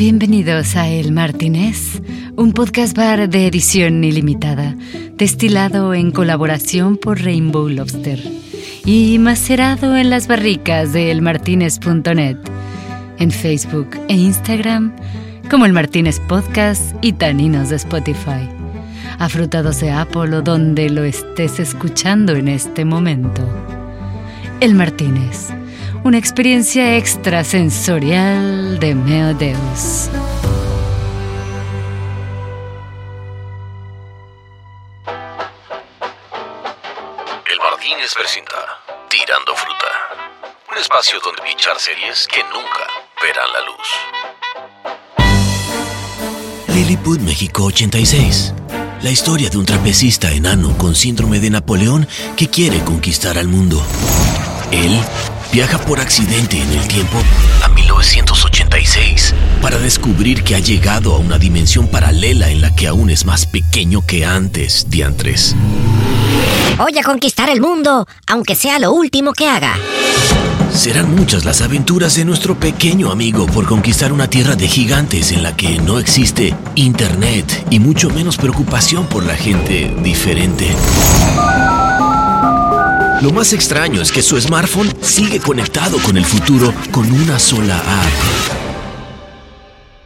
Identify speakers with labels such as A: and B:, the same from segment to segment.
A: Bienvenidos a El Martínez, un podcast bar de edición ilimitada, destilado en colaboración por Rainbow Lobster y macerado en las barricas de elmartinez.net, en Facebook e Instagram como El Martínez Podcast y Taninos de Spotify, afrutados de Apple o donde lo estés escuchando en este momento. El Martínez una experiencia extrasensorial de Meodeus.
B: El Martínez presenta Tirando Fruta, un espacio donde bichar series que nunca verán la luz.
C: Lilliput, México 86. La historia de un trapecista enano con síndrome de Napoleón que quiere conquistar al mundo. Él viaja por accidente en el tiempo a 1986 para descubrir que ha llegado a una dimensión paralela en la que aún es más pequeño que antes, diantres.
D: Voy a conquistar el mundo, aunque sea lo último que haga.
C: Serán muchas las aventuras de nuestro pequeño amigo por conquistar una tierra de gigantes en la que no existe internet y mucho menos preocupación por la gente diferente. Lo más extraño es que su smartphone sigue conectado con el futuro con una sola app.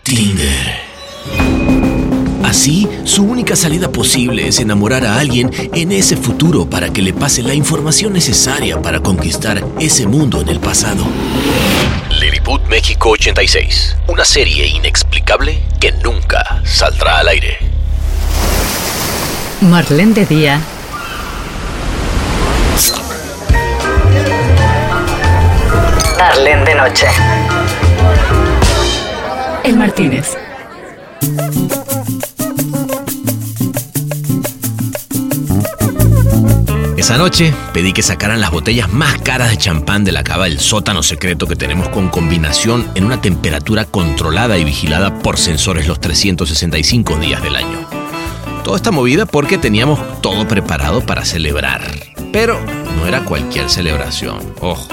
C: Tinder. Así, su única salida posible es enamorar a alguien en ese futuro para que le pase la información necesaria para conquistar ese mundo en el pasado.
B: Lilliput México 86, una serie inexplicable que nunca saldrá al aire.
A: Marlene de Día
D: Darlene de noche.
A: El Martínez.
C: Esa noche pedí que sacaran las botellas más caras de champán de la cava del sótano secreto que tenemos con combinación en una temperatura controlada y vigilada por sensores los 365 días del año. Toda esta movida porque teníamos todo preparado para celebrar. Pero no era cualquier celebración, ojo.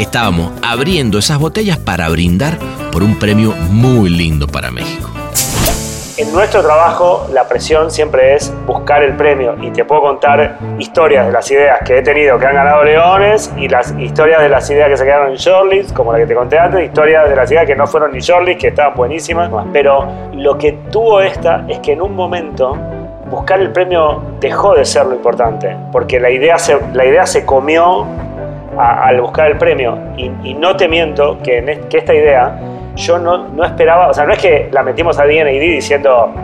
C: Estábamos abriendo esas botellas para brindar por un premio muy lindo para México.
E: En nuestro trabajo la presión siempre es buscar el premio y te puedo contar historias de las ideas que he tenido que han ganado leones y las historias de las ideas que se quedaron en shortlist, como la que te conté antes, historias de las ideas que no fueron ni shortlist, que estaban buenísimas. Pero lo que tuvo esta es que en un momento buscar el premio dejó de ser lo importante, porque la idea se, la idea se comió al buscar el premio. Y, y no te miento que, en que esta idea yo no, no esperaba, o sea, no es que la metimos a D&D diciendo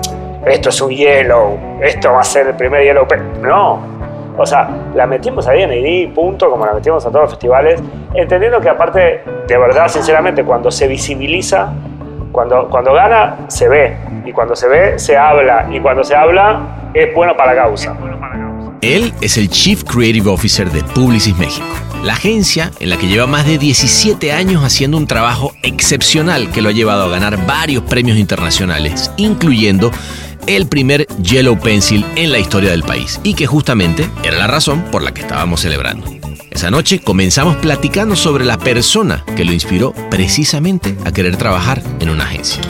E: esto es un yellow, esto va a ser el primer yellow, pe-". no. O sea, la metimos a D&D, punto, como la metimos a todos los festivales, entendiendo que aparte, de verdad, sinceramente, cuando se visibiliza, cuando, cuando gana, se ve. Y cuando se ve, se habla. Y cuando se habla, es bueno para la causa.
C: Él es el Chief Creative Officer de Publicis México, la agencia en la que lleva más de 17 años haciendo un trabajo excepcional que lo ha llevado a ganar varios premios internacionales, incluyendo el primer Yellow Pencil en la historia del país, y que justamente era la razón por la que estábamos celebrando. Esa noche comenzamos platicando sobre la persona que lo inspiró precisamente a querer trabajar en una agencia.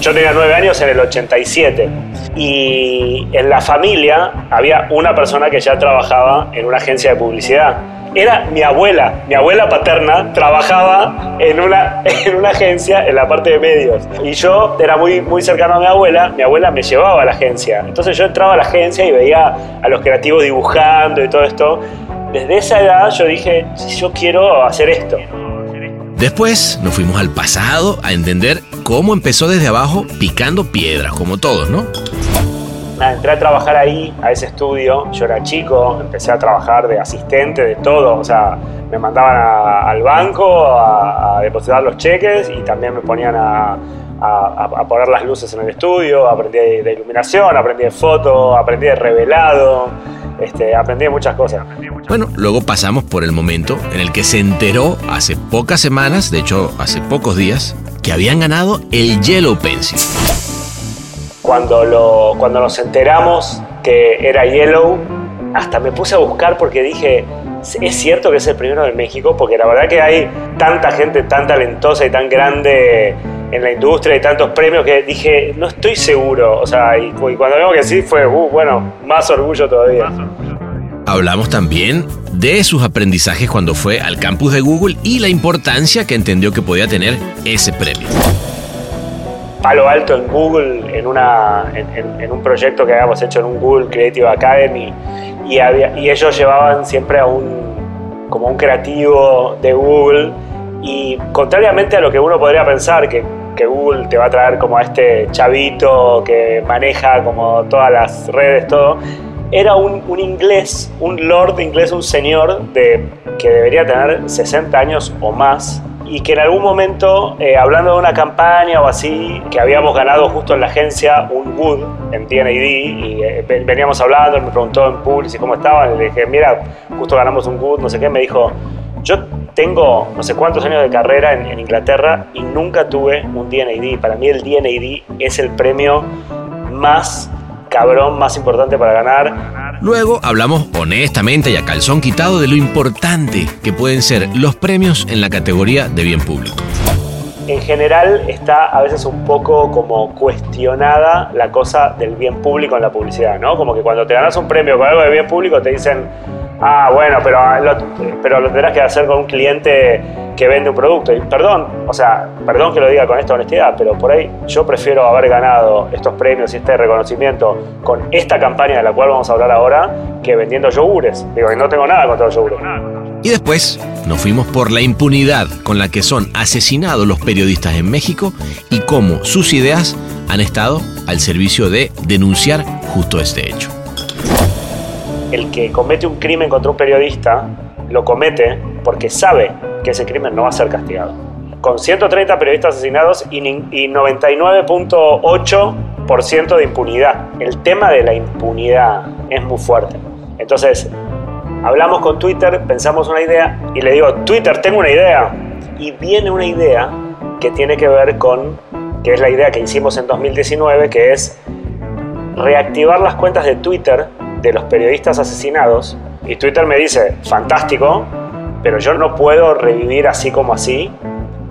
E: Yo tenía nueve años en el 87 y en la familia había una persona que ya trabajaba en una agencia de publicidad. Era mi abuela, mi abuela paterna trabajaba en una, en una agencia en la parte de medios. Y yo era muy, muy cercano a mi abuela, mi abuela me llevaba a la agencia. Entonces yo entraba a la agencia y veía a los creativos dibujando y todo esto. Desde esa edad yo dije, yo quiero hacer esto.
C: Después nos fuimos al pasado a entender cómo empezó desde abajo picando piedras, como todos, ¿no?
E: Entré a trabajar ahí, a ese estudio. Yo era chico, empecé a trabajar de asistente, de todo. O sea, me mandaban a- al banco a, a depositar los cheques y también me ponían a, a- poner las luces en el estudio. Aprendí de, de iluminación, aprendí de foto, aprendí de revelado, este, aprendí muchas cosas.
C: Bueno, luego pasamos por el momento en el que se enteró hace pocas semanas, de hecho hace pocos días, que habían ganado el Yellow Pencil.
E: cuando, lo, cuando nos enteramos que era Yellow, hasta me puse a buscar porque dije, es cierto que es el primero de México, porque la verdad que hay tanta gente tan talentosa y tan grande en la industria y tantos premios que dije, no estoy seguro. O sea, y, y cuando vemos que sí, fue, uh, bueno, más orgullo todavía.
C: Hablamos también de sus aprendizajes cuando fue al campus de Google y la importancia que entendió que podía tener ese premio.
E: Palo alto en Google, en, una, en, en un proyecto que habíamos hecho en un Google Creative Academy, y, había, y ellos llevaban siempre a un, como un creativo de Google, y contrariamente a lo que uno podría pensar, que, que Google te va a traer como a este chavito que maneja como todas las redes, todo, era un, un, inglés, un lord inglés, un señor de, que debería tener 60 años o más y que en algún momento, eh, hablando de una campaña o así, que habíamos ganado justo en la agencia un Good en TNID y eh, veníamos hablando, él me preguntó en Publicis cómo estaban, le dije, mira, justo ganamos un Good, no sé qué, me dijo, yo tengo no sé cuántos años de carrera en, en Inglaterra y nunca tuve un DNID. Para mí el DNID es el premio más cabrón más importante para ganar.
C: Luego hablamos honestamente y a calzón quitado de lo importante que pueden ser los premios en la categoría de bien público.
E: En general está a veces un poco como cuestionada la cosa del bien público en la publicidad, ¿no? Como que cuando te ganas un premio con algo de bien público te dicen, ah, bueno, pero lo, pero lo tendrás que hacer con un cliente que vende un producto. Y perdón, o sea, perdón que lo diga con esta honestidad, pero por ahí yo prefiero haber ganado estos premios y este reconocimiento con esta campaña de la cual vamos a hablar ahora que vendiendo yogures. Digo, y no tengo nada contra los yogures.
C: Y después nos fuimos por la impunidad con la que son asesinados los periodistas en México y cómo sus ideas han estado al servicio de denunciar justo este hecho.
E: El que comete un crimen contra un periodista lo comete porque sabe que ese crimen no va a ser castigado. Con 130 periodistas asesinados y 99.8% de impunidad. El tema de la impunidad es muy fuerte. Entonces, hablamos con Twitter, pensamos una idea y le digo, Twitter, tengo una idea. Y viene una idea que tiene que ver con, que es la idea que hicimos en 2019, que es reactivar las cuentas de Twitter de los periodistas asesinados. Y Twitter me dice, fantástico, pero yo no puedo revivir así como así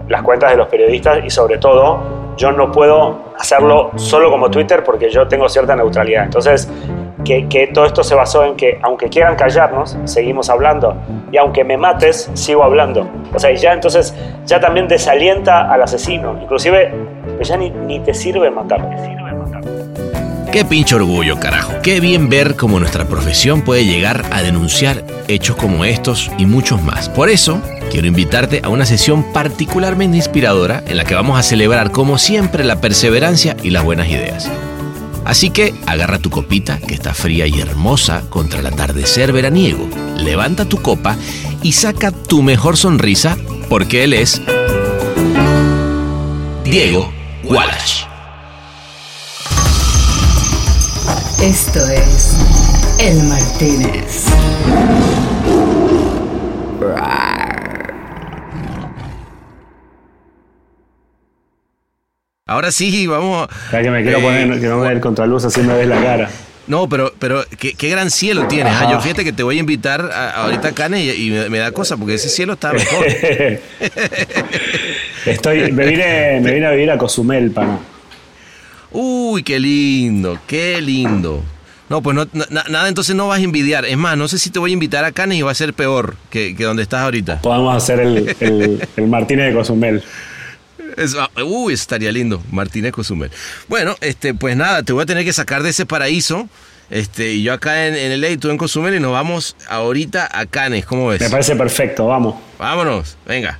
E: las cuentas de los periodistas y sobre todo yo no puedo hacerlo solo como Twitter porque yo tengo cierta neutralidad. Entonces, que, que, todo esto se basó en que aunque quieran callarnos, seguimos hablando. Y aunque me mates, sigo hablando. O sea, ya entonces ya también desalienta al asesino. Inclusive, ya ni, ni te sirve matar.
C: Qué pinche orgullo, carajo. Qué bien ver cómo nuestra profesión puede llegar a denunciar hechos como estos y muchos más. Por eso, quiero invitarte a una sesión particularmente inspiradora en la que vamos a celebrar, como siempre, la perseverancia y las buenas ideas. Así que agarra tu copita, que está fría y hermosa contra el atardecer veraniego. Levanta tu copa y saca tu mejor sonrisa, porque él es Diego Wallach.
A: Esto es El Martínez.
C: Ahora sí, vamos.
E: Ya que me quiero eh, poner, que no me dé el contraluz haciendo de la cara.
C: No, pero, pero qué, qué gran cielo tienes. Ah, yo fíjate que te voy a invitar a, ahorita a Cannes y, y me, me, da cosa porque ese cielo está mejor.
E: Estoy, me vine, me vine a vivir a Cozumel, pana.
C: Uy, qué lindo, qué lindo. No, pues no, na, nada, entonces no vas a envidiar. Es más, no sé si te voy a invitar a Cannes y va a ser peor que, que donde estás ahorita.
E: Podemos hacer el, el, el Martínez de Cozumel.
C: Es, uy, estaría lindo, Martínez Cozumel. Bueno, este, pues nada, te voy a tener que sacar de ese paraíso. Este, y yo acá en, en el y tú en Cozumel, y nos vamos ahorita a Cannes. ¿Cómo ves?
E: Me parece perfecto, vamos.
C: Vámonos, venga.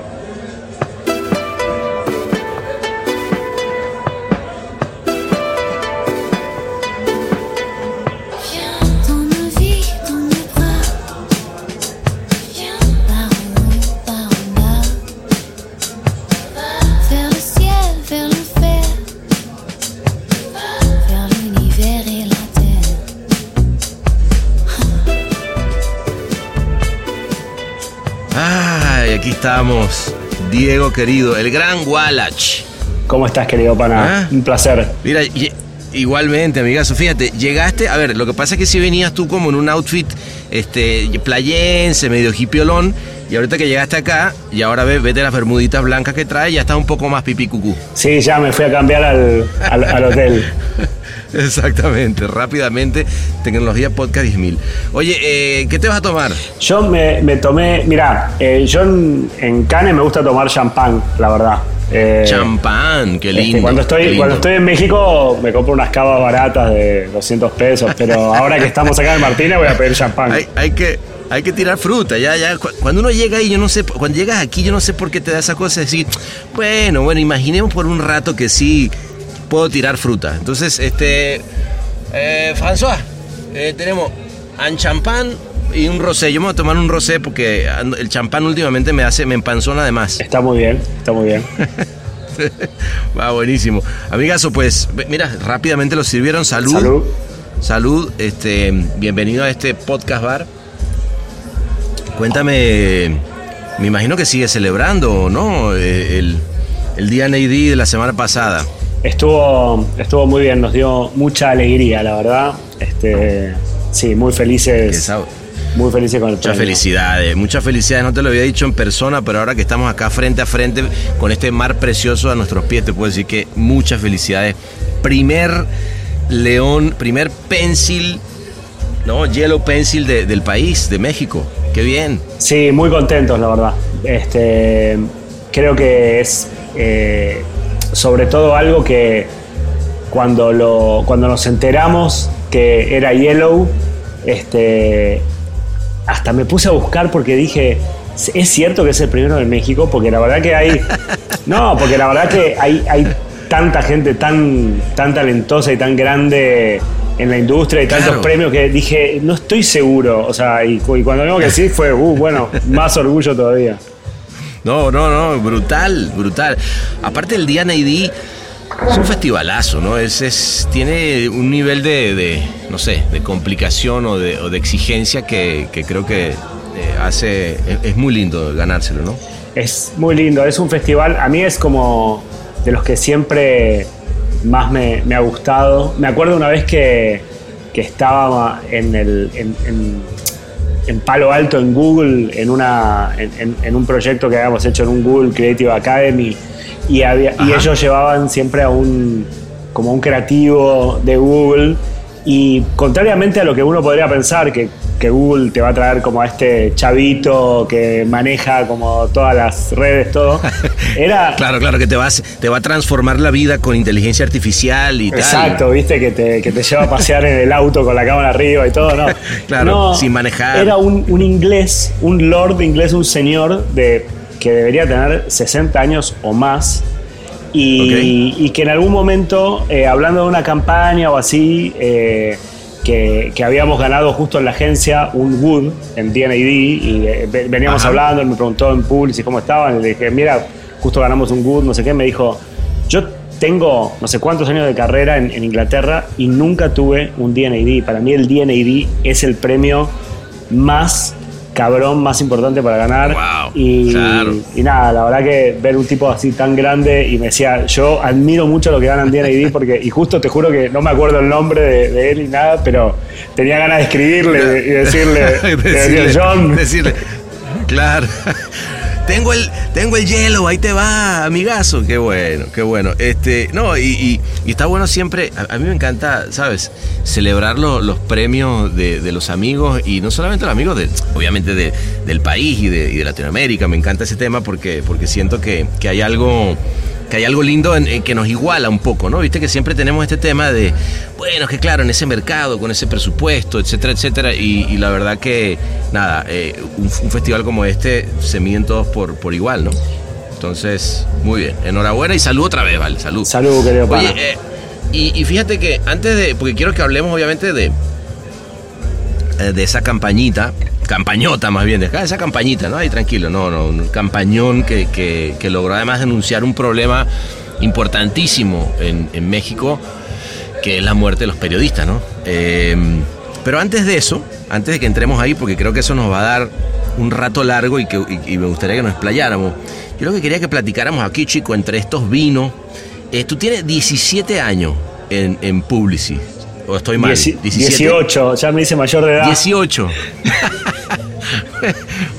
C: Diego querido, el gran Wallach.
E: ¿Cómo estás, querido pana?
C: ¿Ah?
E: Un placer.
C: Mira, Igualmente, amigazo. Fíjate, llegaste, a ver, lo que pasa es que si venías tú como en un outfit este, playense, medio hipiolón, y ahorita que llegaste acá, y ahora ves, vete las bermuditas blancas que trae, ya está un poco más pipí cucú.
E: Sí, ya me fui a cambiar al, al, al hotel.
C: Exactamente, rápidamente, tecnología podcast 10.000. Oye, eh, ¿qué te vas a tomar?
E: Yo me, me tomé, mirá, eh, yo en, en Cannes me gusta tomar champán, la verdad. Eh,
C: Champán, qué
E: este,
C: lindo.
E: cuando, estoy,
C: lindo.
E: cuando estoy en México me compro unas cavas baratas de 200 pesos, pero ahora que estamos acá en Martínez voy a pedir champán.
C: Hay, hay que, hay que tirar fruta, ya, ya. Cu- Cuando uno llega ahí, yo no sé, cuando llegas aquí, yo no sé por qué te da esa cosa de decir, bueno, bueno, imaginemos por un rato que sí puedo tirar fruta. Entonces, este, eh, François, eh, tenemos un champán y un rosé. Yo me voy a tomar un rosé porque el champán últimamente me hace, me empanzona de más.
E: Está muy bien, está muy bien.
C: Va buenísimo. Amigazo, pues, mira, rápidamente lo sirvieron. Salud.
E: Salud.
C: Salud, este, bienvenido a este podcast bar. Cuéntame, me imagino que sigue celebrando, ¿no? Eh, El, el día NAD de la semana pasada.
E: Estuvo, estuvo muy bien, nos dio mucha alegría, la verdad. Este, sí, muy felices. Muy felices con el
C: Muchas
E: premio.
C: felicidades, muchas felicidades. No te lo había dicho en persona, pero ahora que estamos acá frente a frente con este mar precioso a nuestros pies, te puedo decir que muchas felicidades. Primer león, primer pencil, no, yellow pencil de- del país, de México. Qué bien.
E: Sí, muy contentos, la verdad. Este, creo que es eh, sobre todo algo que cuando, lo, cuando nos enteramos que era Yellow, este, hasta me puse a buscar porque dije, ¿es cierto que es el primero de México? Porque la verdad que hay... No, porque la verdad que hay, hay tanta gente tan, tan talentosa y tan grande en la industria y tantos premios que dije, no estoy seguro. O sea, y, cu- y cuando vimos que sí fue, uh, bueno, más orgullo todavía.
C: No, no, no, brutal, brutal. Aparte el día NAD es un festivalazo, ¿no? Es, es, tiene un nivel de, de, no sé, de complicación o de, o de exigencia que, que creo que eh, hace, es, muy lindo ganárselo, ¿no?
E: Es muy lindo, es un festival, a mí es como de los que siempre más me, ha gustado. Me acuerdo una vez que, que estaba en, el, en Palo Alto, en Google, en, una, en, un proyecto que habíamos hecho en un Google Creative Academy, y, había, y ellos llevaban siempre a un, como un creativo de Google, y contrariamente a lo que uno podría pensar, que, que Google te va a traer como a este chavito que maneja como todas las redes, todo, era...
C: Claro, claro, que te, vas, te va a transformar la vida con inteligencia artificial y tal.
E: Exacto, viste, que te, que te lleva a pasear en el auto con la cámara arriba y todo, ¿no.
C: Claro,
E: No,
C: sin manejar.
E: Era un, un inglés, un lord inglés, un señor de, que debería tener 60 años o más. Y, y que en algún momento, eh, hablando de una campaña o así, eh, que, que habíamos ganado justo en la agencia un Wood en DNAD y eh, ve- veníamos
C: Ajá.
E: hablando, él me preguntó en Publicis cómo estaban, y le dije, mira, justo ganamos un Wood, no sé qué, me dijo, yo tengo no sé cuántos años de carrera en, en Inglaterra y nunca tuve un DNAD. Para mí el DNAD es el premio más cabrón, más importante para ganar.
C: Wow,
E: y,
C: claro.
E: y nada, la verdad que ver un tipo así tan grande y me decía, yo admiro mucho lo que ganan DNAD porque, y justo te juro que no me acuerdo el nombre de, de él y nada, pero tenía ganas de escribirle y decirle, de decirle,
C: decirle,
E: John,
C: decirle, claro. Tengo el, tengo el hielo, ahí te va, amigazo. Qué bueno, qué bueno. Este, no, y, y- está bueno siempre, a, mí me encanta, ¿sabes? Celebrar lo- los premios de, de los amigos y no solamente los amigos, de, obviamente de- del país y de, y de Latinoamérica. Me encanta ese tema porque, porque siento que, que hay algo que hay algo lindo en, en que nos iguala un poco, ¿no? Viste que siempre tenemos este tema de, bueno, es que claro, en ese mercado, con ese presupuesto, etcétera, etcétera, y, y la verdad que, nada, eh, un, un festival como este se miden todos por, por igual, ¿no? Entonces, muy bien, enhorabuena y salud otra vez, ¿vale? Salud.
E: Salud, querido.
C: Oye, eh, y, y fíjate que antes de, porque quiero que hablemos obviamente de, eh, de esa campañita, campañota más bien, de esa campañita, ¿no? Ahí tranquilo, no, no, un campañón que, que- logró además denunciar un problema importantísimo en, México, que es la muerte de los periodistas, ¿no? Eh, pero antes de eso, antes de que entremos ahí, porque creo que eso nos va a dar un rato largo y, que, me gustaría que nos explayáramos, yo lo que quería que platicáramos aquí, chico, entre estos vinos, eh, tú tienes 17 años en, en Publicis? ¿O estoy mal?
E: Dieci-
C: 17.
E: 18, ya me hice mayor de edad.
C: 18.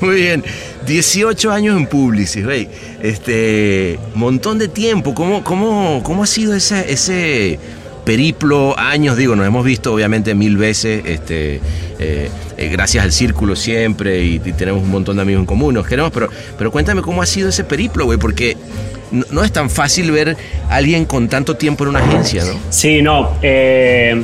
C: Muy bien. 18 años en Publicis, güey. Este, montón de tiempo. ¿Cómo, cómo, cómo ha sido ese, ese periplo? Años, digo, nos hemos visto obviamente mil veces, este, eh, eh, gracias al círculo siempre y, tenemos un montón de amigos en común, nos queremos, pero, pero cuéntame cómo ha sido ese periplo, güey, porque no, es tan fácil ver a alguien con tanto tiempo en una agencia, ¿no?
E: Sí, no. eh,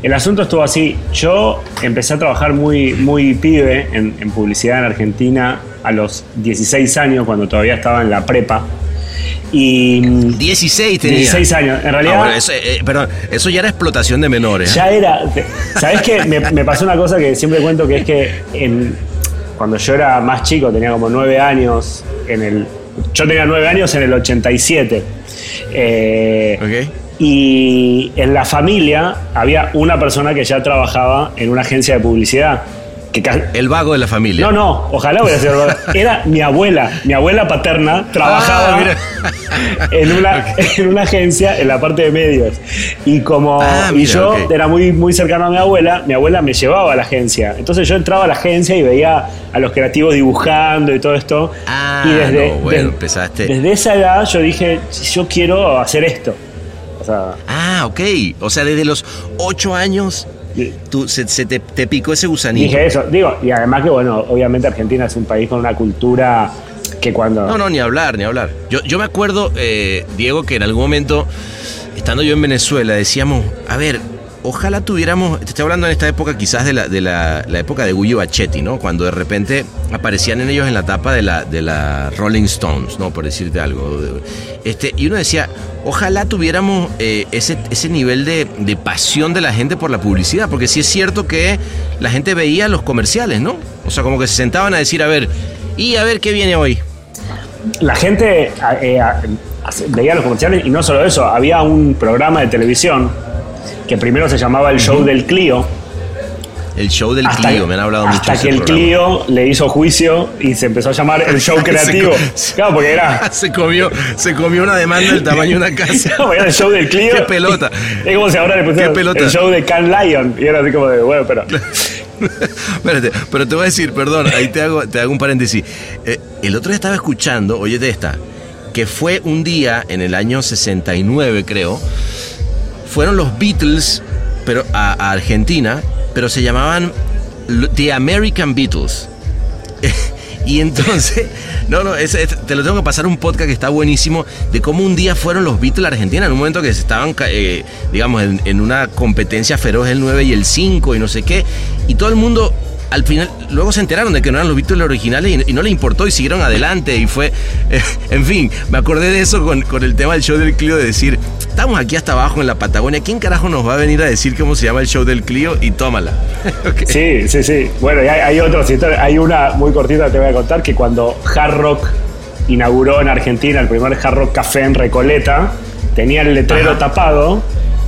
E: el asunto estuvo así. Yo empecé a trabajar muy, muy pibe en publicidad en Argentina a los 16 años, cuando todavía estaba en la prepa. Y mm,
C: 16 tenía.
E: 16 años. En realidad,
C: Ah, bueno, eso, eh, perdón, eso ya era explotación de menores. ¿eh?
E: ya era. ¿Sabes qué? Me, me pasó una cosa que siempre cuento que es que en- cuando yo era más chico, tenía como 9 años, en el. Yo tenía 9 años en el 87. Eh,
C: Ok.
E: Y en la familia había una persona que ya trabajaba en una agencia de publicidad. Que
C: El vago de la familia.
E: no, no, ojalá hubiera sido verdad. Era mi abuela. Mi abuela paterna trabajaba
C: Ah, mira.
E: en, una, en una agencia en la parte de medios. Y como
C: Ah,
E: y yo era muy, muy cercano a mi abuela, mi abuela me llevaba a la agencia. Entonces yo entraba a la agencia y veía a los creativos dibujando y todo esto.
C: Ah,
E: y desde,
C: no, bueno,
E: desde-
C: empezaste.
E: desde esa edad yo dije, yo quiero hacer esto. O sea,
C: Ah, ok. O sea, desde los 8 años tú, se, se te, te picó ese gusanito.
E: Dije eso, digo, y además que, bueno, obviamente Argentina es un país con una cultura que cuando...
C: No, no, ni hablar, ni hablar. Yo, yo me acuerdo, eh, Diego, que en algún momento, estando yo en Venezuela, decíamos, a ver, ojalá tuviéramos, te estoy hablando en esta época quizás de la, de la, época de Guyo Bachetti, ¿no? Cuando de repente aparecían en ellos en la tapa de la, de la Rolling Stones, ¿no? Por decirte algo. Este, y uno decía, ojalá tuviéramos eh, ese, ese nivel de, de pasión de la gente por la publicidad, porque sí es cierto que la gente veía los comerciales, ¿no? O sea, como que se sentaban a decir, a ver, y a ver qué viene hoy.
E: La gente eh, a- veía los comerciales y no solo eso, había un programa de televisión que primero se llamaba El Show del Clio.
C: El show del Clio, me han hablado mucho
E: hasta
C: de ese
E: que el
C: programa.
E: Clio le hizo juicio y se empezó a llamar El Show Creativo.
C: Se
E: claro, porque era,
C: se comió, se comió una demanda del tamaño de una casa.
E: era el show del Clio.
C: Qué pelota.
E: Es como si ahora le pusieran
C: Qué pelota.
E: el show de Can Lion. Y era así como de, bueno, pero...
C: Espérate, pero te voy a decir, perdón, ahí te hago, te hago un paréntesis. Eh, el otro día estaba escuchando, oye de esta, que fue un día en el año 69, creo, fueron los Beatles pero a, Argentina, pero se llamaban The American Beatles. Y entonces, no, no, ese- te lo tengo que pasar un podcast que está buenísimo de cómo un día fueron los Beatles a Argentina, en un momento que se estaban, eh, digamos, en, una competencia feroz el 9 y el 5 y no sé qué, y todo el mundo al final, luego se enteraron de que no eran los Beatles originales y, no le importó y siguieron adelante y fue, en fin, me acordé de eso con, con el tema del show del Clio, de decir, estamos aquí hasta abajo en la Patagonia, ¿quién carajo nos va a venir a decir cómo se llama el show del Clio? Y tómala.
E: Sí, sí, sí. Bueno, y hay, hay otras historias. Hay una muy cortita que te voy a contar que cuando Hard Rock inauguró en Argentina el primer Hard Rock Café en Recoleta, tenía el letrero
C: Ajá.
E: tapado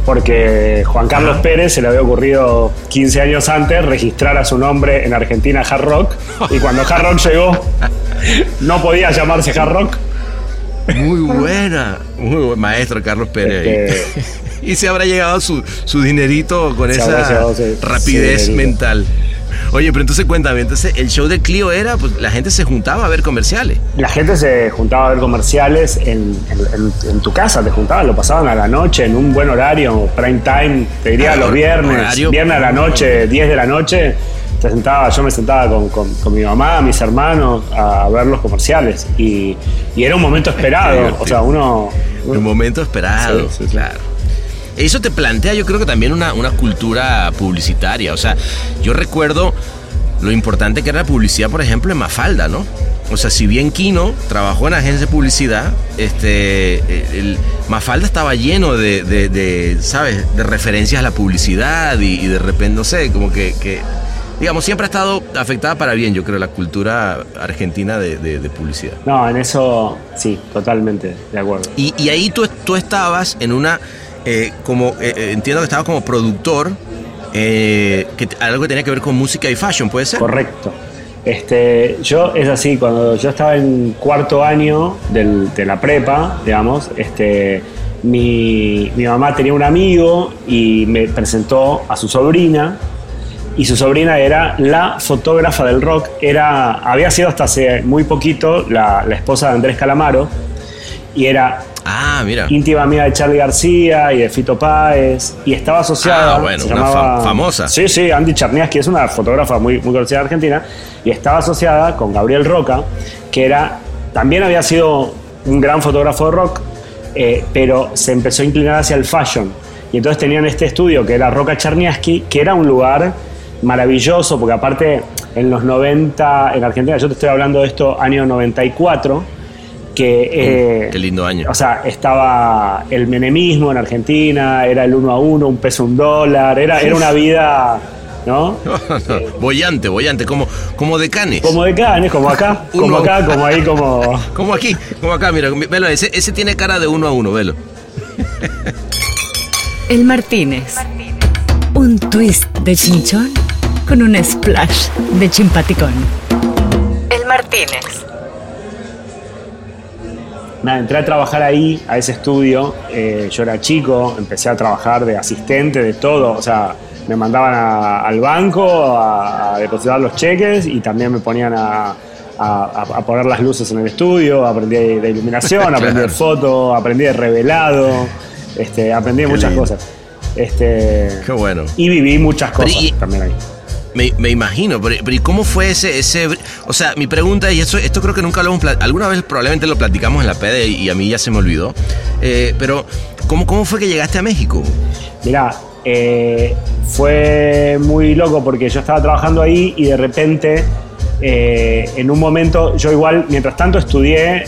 E: porque Juan Carlos Pérez se le había ocurrido 15 años antes registrar a su nombre en Argentina Hard Rock y cuando Hard Rock llegó no podía llamarse Hard Rock.
C: Muy buena, muy buen maestro Carlos Pérez. ahí. y se habrá llegado su, su dinerito con esa
E: llegado
C: rapidez mental. Oye, pero entonces cuéntame, entonces el show del Clio era, pues la gente se juntaba a ver comerciales.
E: La gente se juntaba a ver comerciales en, en- en- en tu casa, te juntaban, lo pasaban a la noche en un buen horario, prime time, te diría
C: Ah,
E: los viernes,
C: horario.
E: viernes a la noche, 10 de la noche, te sentaba, yo me sentaba con, con- con mi mamá, mis hermanos, a ver los comerciales y, y era un momento esperado, o sea, uno...
C: Un momento esperado,
E: Sí, sí, sí.
C: claro. Eso te plantea, yo creo que también una, una cultura publicitaria. O sea, yo recuerdo lo importante que era la publicidad, por ejemplo, en Mafalda, ¿no? O sea, si bien Kino trabajó en agencia de publicidad, este, el, Mafalda estaba lleno de, de- de, ¿sabes?, de referencias a la publicidad y, y de repente, no sé, como que, que, digamos, siempre ha estado afectada para bien, yo creo, la cultura argentina de, de- de publicidad.
E: No, en eso sí, totalmente de acuerdo.
C: Y, y ahí tú, tú estabas en una, eh, como, eh, eh, entiendo que estabas como productor, eh, que algo que tenía que ver con música y fashion, ¿puede ser?
E: Correcto. Este, yo es así, cuando yo estaba en cuarto año del- de la prepa, digamos, este, mi, mi mamá tenía un amigo y me presentó a su sobrina y su sobrina era la fotógrafa del rock, era, había sido hasta hace muy poquito la, la esposa de Andrés Calamaro y era
C: Ah, mira.
E: íntima amiga de Charlie García y de Fito Páez y estaba asociada.
C: Ah, bueno,
E: se
C: una
E: llamaba-
C: fam- famosa.
E: Sí, sí, Andy Charniaski es una fotógrafa muy, muy conocida de Argentina y estaba asociada con Gabriel Roca, que era también había sido un gran fotógrafo de rock, eh, pero se empezó a inclinar hacia el fashion. Y entonces tenían este estudio que era Roca Charniaski, que era un lugar maravilloso, porque aparte en los 90, en Argentina, yo te estoy hablando de esto, año 94, que... eh,
C: Qué lindo año.
E: o sea, estaba el menemismo en Argentina, era el uno a uno, un peso, un dólar, era, era una vida, ¿no?
C: bollante, bollante, como, como de canes.
E: Como de Cannes, como acá,
C: Uno
E: como acá, como ahí, como...
C: Como aquí, como acá, mira, velo, ese, ese tiene cara de uno a uno, velo.
A: El Martínez. Un twist de chinchón con un splash de chimpaticón. El Martínez.
E: Nada, entré a trabajar ahí, a ese estudio, eh, yo era chico, empecé a trabajar de asistente, de todo, o sea, me mandaban a- al banco a, a depositar los cheques y también me ponían a, a- a poner las luces en el estudio, aprendí de iluminación, aprendí de foto, aprendí de revelado, este, aprendí de
C: Qué
E: muchas
C: lindo.
E: cosas. Este,
C: Qué bueno.
E: y viví muchas cosas
C: y-
E: también ahí.
C: Me, me imagino, pero, pero ¿y cómo fue ese, ese... O sea, mi pregunta, y eso, esto creo que nunca lo hemos... Alguna vez probablemente lo platicamos en la PD y, a mí ya se me olvidó. Eh, pero, ¿cómo, ¿cómo fue que llegaste a México?
E: Mirá, eh, fue muy loco porque yo estaba trabajando ahí y de repente, eh, en un momento, yo igual, mientras tanto estudié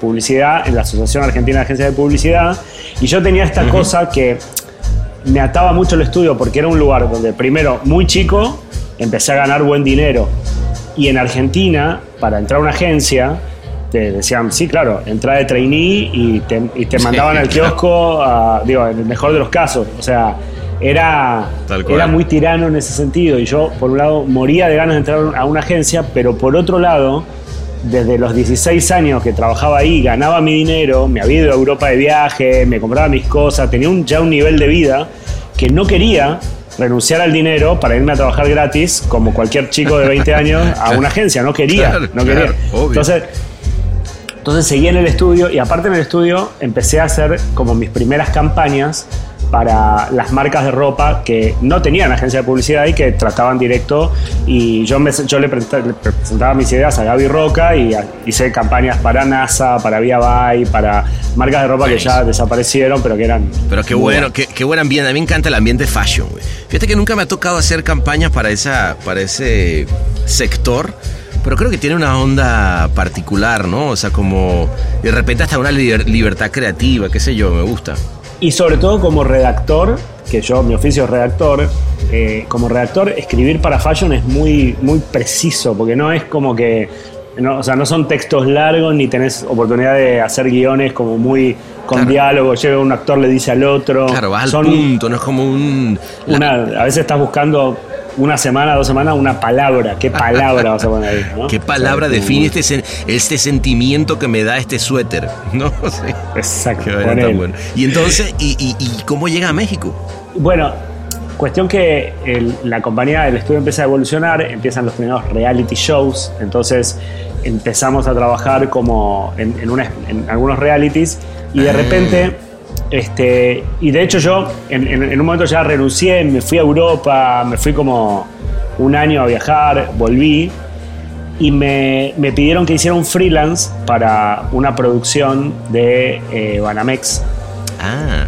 E: publicidad en la Asociación Argentina de Agencias de Publicidad y yo tenía esta cosa que me ataba mucho el estudio porque era un lugar donde primero, muy chico, empecé a ganar buen dinero. Y en Argentina, para entrar a una agencia, te decían, sí, claro, entra de trainee y te, y te mandaban al kiosco, a- digo, en el mejor de los casos. O sea, era, era muy tirano en ese sentido. Y yo, por un lado, moría de ganas de entrar a una agencia, pero por otro lado, desde los 16 años que trabajaba ahí, ganaba mi dinero, me había ido a Europa de viaje, me compraba mis cosas, tenía un, ya un nivel de vida que no quería renunciar al dinero para irme a trabajar gratis, como cualquier chico de 20 años, a una agencia. No quería,
C: Claro,
E: no quería.
C: claro, obvio.
E: Entonces, entonces seguí en el estudio y aparte en el estudio empecé a hacer como mis primeras campañas para las marcas de ropa que no tenían agencia de publicidad y que trataban directo y yo, me- yo le, pre- le presentaba mis ideas a Gaby Roca y a- hice campañas para NASA, para Via By, para marcas de ropa que ya desaparecieron pero que eran...
C: Pero qué bueno, qué, qué buen ambiente. A mí me encanta el ambiente fashion, güey. Fíjate que nunca me ha tocado hacer campañas para, esa, para ese sector, pero creo que tiene una onda particular, ¿no? O sea, como de repente hasta una liber- libertad creativa, qué sé yo, me gusta.
E: Y sobre todo como redactor, que yo, mi oficio es redactor, eh, como redactor, escribir para fashion es muy, muy preciso, porque no es como que, no, o sea, no son textos largos ni tenés oportunidad de hacer guiones como muy con
C: Claro.
E: diálogo, llega un actor, le dice al otro.
C: Claro, vas al
E: Son
C: punto, no es como un...
E: una, a veces estás buscando una semana, dos semanas, una palabra. ¿Qué palabra vas a poner ahí? no?
C: ¿Qué palabra
E: O sea,
C: define este, sen- este sentimiento que me da este suéter? ¿No? Sí.
E: Exacto.
C: Y entonces, ¿y, y, y cómo llega a México?
E: Bueno, cuestión que el- la compañía, el estudio empieza a evolucionar, empiezan los primeros reality shows, entonces empezamos a trabajar como en, en una- en algunos realities y de
C: Ah.
E: repente, este, y de hecho yo en, en- en un momento ya renuncié, me fui a Europa, me fui como un año a viajar, volví y me, me pidieron que hiciera un freelance para una producción de eh, Banamex.
C: Ah,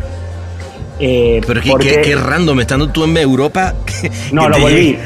E: eh,
C: pero qué,
E: porque-
C: qué- qué random, estando tú en Europa. que-
E: No,
C: que
E: no,
C: te
E: volví.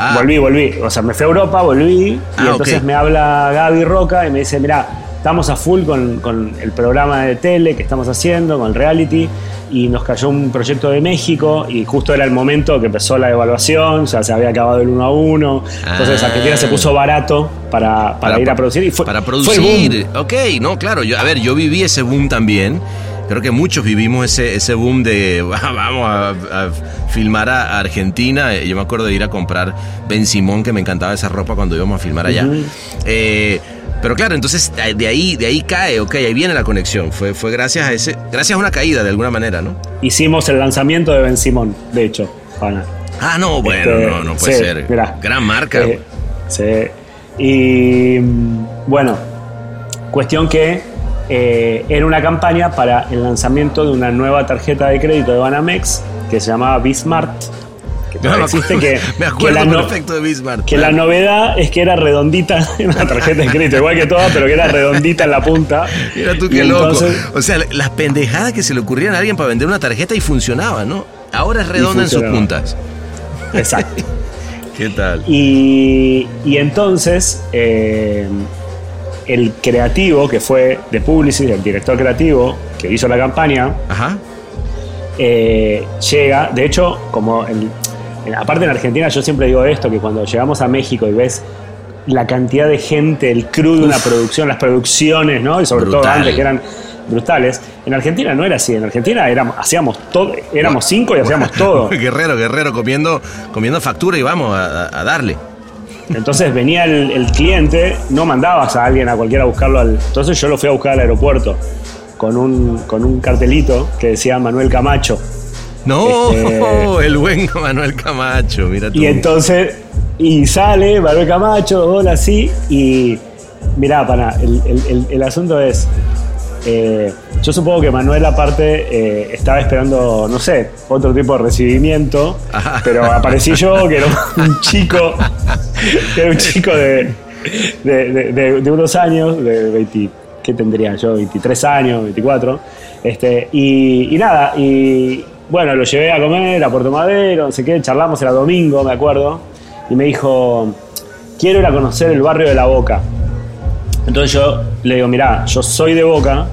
C: Ah,
E: Volví, volví. O sea, me fui a Europa, volví. Y
C: Ah,
E: entonces me habla Gaby Roca y me dice, mira, estamos a full con, con el programa de tele que estamos haciendo, con el reality. Y nos cayó un proyecto de México y justo era el momento que empezó la evaluación, o sea, se había acabado el 1 a 1. Entonces
C: Ah.
E: Argentina se puso barato para, para, ir a producir. Y fue,
C: para
E: fue
C: producir. ok, no, claro. Yo, a ver, yo viví ese boom también. Creo que muchos vivimos ese, ese boom de vamos a, a filmar a Argentina. Eh, Yo me acuerdo de ir a comprar Ben Simón, que me encantaba esa ropa cuando íbamos a filmar allá. Eh, pero claro, entonces de ahí, de ahí cae, ok, ahí viene la conexión. Fue, fue gracias a ese, gracias a una caída de alguna manera, ¿no?
E: Hicimos el lanzamiento de Ben Simón, de hecho.
C: Ah, no, bueno,
E: Este,
C: no, no puede
E: sí,
C: ser.
E: mirá.
C: Gran marca.
E: Eh, sí. Y mm, bueno, cuestión que eh, era una campaña para el lanzamiento de una nueva tarjeta de crédito de Banamex que se llamaba Bismart.
C: No, me
E: existe,
C: acuerdo,
E: que,
C: me
E: que la
C: perfecto de Bismarck.
E: que la novedad es que era redondita en la tarjeta de crédito, igual que todas, pero que era redondita en la punta.
C: Mira tú qué loco. O sea, las pendejadas que se le ocurrían a alguien para vender una tarjeta y funcionaba, ¿no? Ahora es redonda en sus puntas.
E: Exacto.
C: ¿Qué tal?
E: Y, y entonces eh, el creativo, que fue de Publicity, el director creativo que hizo la campaña,
C: Ajá.
E: eh, llega, de hecho, como el- aparte en Argentina yo siempre digo esto, que cuando llegamos a México y ves la cantidad de gente, el crew de una producción, las producciones, ¿no? Y sobre todo antes que eran brutales. En Argentina no era así, en Argentina éramos, hacíamos todo, éramos cinco y hacíamos todo.
C: Guerrero, guerrero, comiendo, comiendo factura y vamos a, a- a darle.
E: Entonces venía el, el cliente, no mandabas a alguien a cualquiera a buscarlo. Al, entonces yo lo fui a buscar al aeropuerto con un, con un cartelito que decía Manuel Camacho.
C: No,
E: Este-
C: el buen Manuel Camacho, mira tú.
E: Y entonces, y sale Manuel Camacho, hola, sí, y mirá, pana, el, el- el- el asunto es, eh, yo supongo que Manuel aparte eh, estaba esperando, no sé, otro tipo de recibimiento, pero aparecí yo, que era un chico, que era un chico de, de, de- de- de unos años, de 20, ¿qué tendría yo? 23 años, 24, este, y, y nada, y bueno, lo llevé a comer a Puerto Madero, no sé qué, charlamos, era domingo, me acuerdo, y me dijo, quiero ir a conocer el barrio de La Boca. Entonces yo le digo, mirá, yo soy de Boca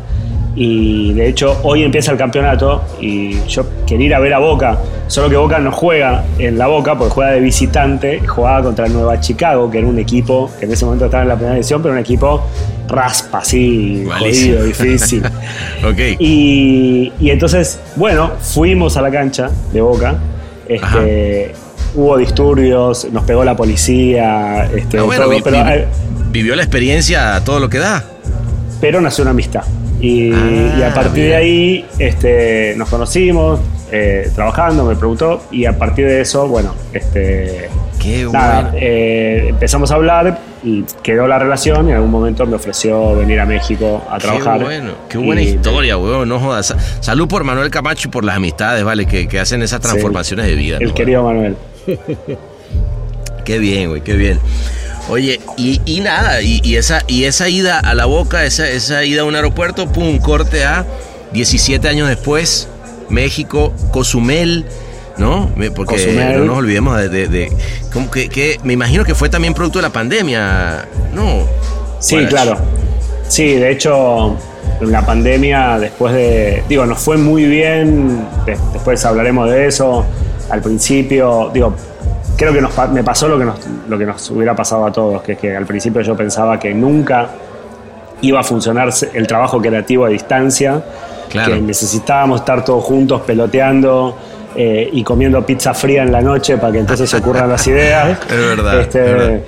E: y de hecho hoy empieza el campeonato y yo quería ir a ver a Boca, solo que Boca no juega en La Boca porque juega de visitante, jugaba contra Nueva Chicago, que era un equipo que en ese momento estaba en la primera división, pero un equipo raspa, así, jodido, difícil.
C: Ok.
E: Y, y entonces, bueno, fuimos a la cancha de Boca. Este, hubo disturbios, nos pegó la policía, este,
C: Ah, bueno,
E: todo,
C: vi-
E: pero,
C: vi- vivió la experiencia a todo lo que da.
E: pero nació una amistad. Y,
C: Ah,
E: y a partir
C: mira.
E: de ahí este, nos conocimos, eh, trabajando, me preguntó, y a partir de eso, bueno, este,
C: Qué
E: nada, eh, empezamos a hablar y quedó la relación y en algún momento me ofreció venir a México a trabajar.
C: Qué bueno, qué buena
E: Y-
C: historia, weón, no jodas. Sa- Salud por Manuel Camacho y por las amistades, ¿vale? Que, que hacen esas transformaciones de vida.
E: El
C: ¿no?
E: querido Manuel.
C: Qué bien, güey, qué bien. Oye, y, y nada, y, y esa, y esa ida a la boca, esa, esa ida a un aeropuerto, pum, corte a 17 años después, México, Cozumel, ¿no? Porque
E: Cozumel.
C: no nos olvidemos de. de- de- como que, que me imagino que fue también producto de la pandemia, ¿no?
E: Sí, claro. Sí, de hecho, en la pandemia, después de. Digo, nos fue muy bien. de- después hablaremos de eso. Al principio, digo, creo que nos, me pasó lo que, nos, lo que nos hubiera pasado a todos, que es que al principio yo pensaba que nunca iba a funcionar el trabajo creativo a distancia,
C: Claro.
E: que necesitábamos estar todos juntos peloteando. eh, y comiendo pizza fría en la noche para que entonces se ocurran las ideas.
C: Es verdad,
E: Este,
C: es verdad.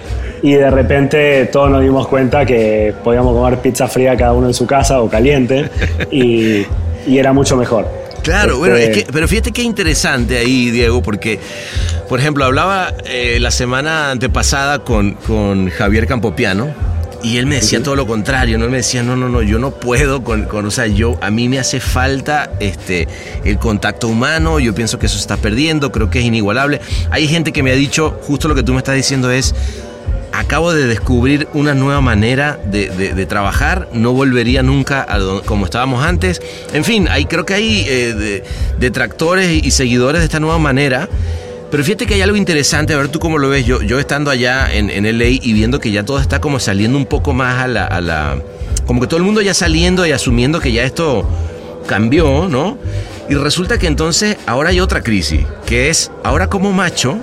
E: y de repente todos nos dimos cuenta que podíamos comer pizza fría cada uno en su casa o caliente y, y era mucho mejor.
C: Claro,
E: Este,
C: bueno, es que, pero fíjate qué interesante ahí, Diego, porque, por ejemplo, hablaba eh, la semana antepasada con, con Javier Campopiano y él me decía todo lo contrario, ¿no? Él me decía, no, no, no, yo no puedo con, con, o sea, yo, a mí me hace falta este, el contacto humano, yo pienso que eso se está perdiendo, creo que es inigualable. Hay gente que me ha dicho, justo lo que tú me estás diciendo es, acabo de descubrir una nueva manera de, de- de trabajar, no volvería nunca a do- como estábamos antes. En fin, hay, creo que hay eh, de- detractores y seguidores de esta nueva manera. Pero fíjate que hay algo interesante, a ver tú cómo lo ves. Yo, yo estando allá en, en LA y viendo que ya todo está como saliendo un poco más a la, a la. Como que todo el mundo ya saliendo y asumiendo que ya esto cambió, ¿no? Y resulta que entonces ahora hay otra crisis, que es ahora como macho,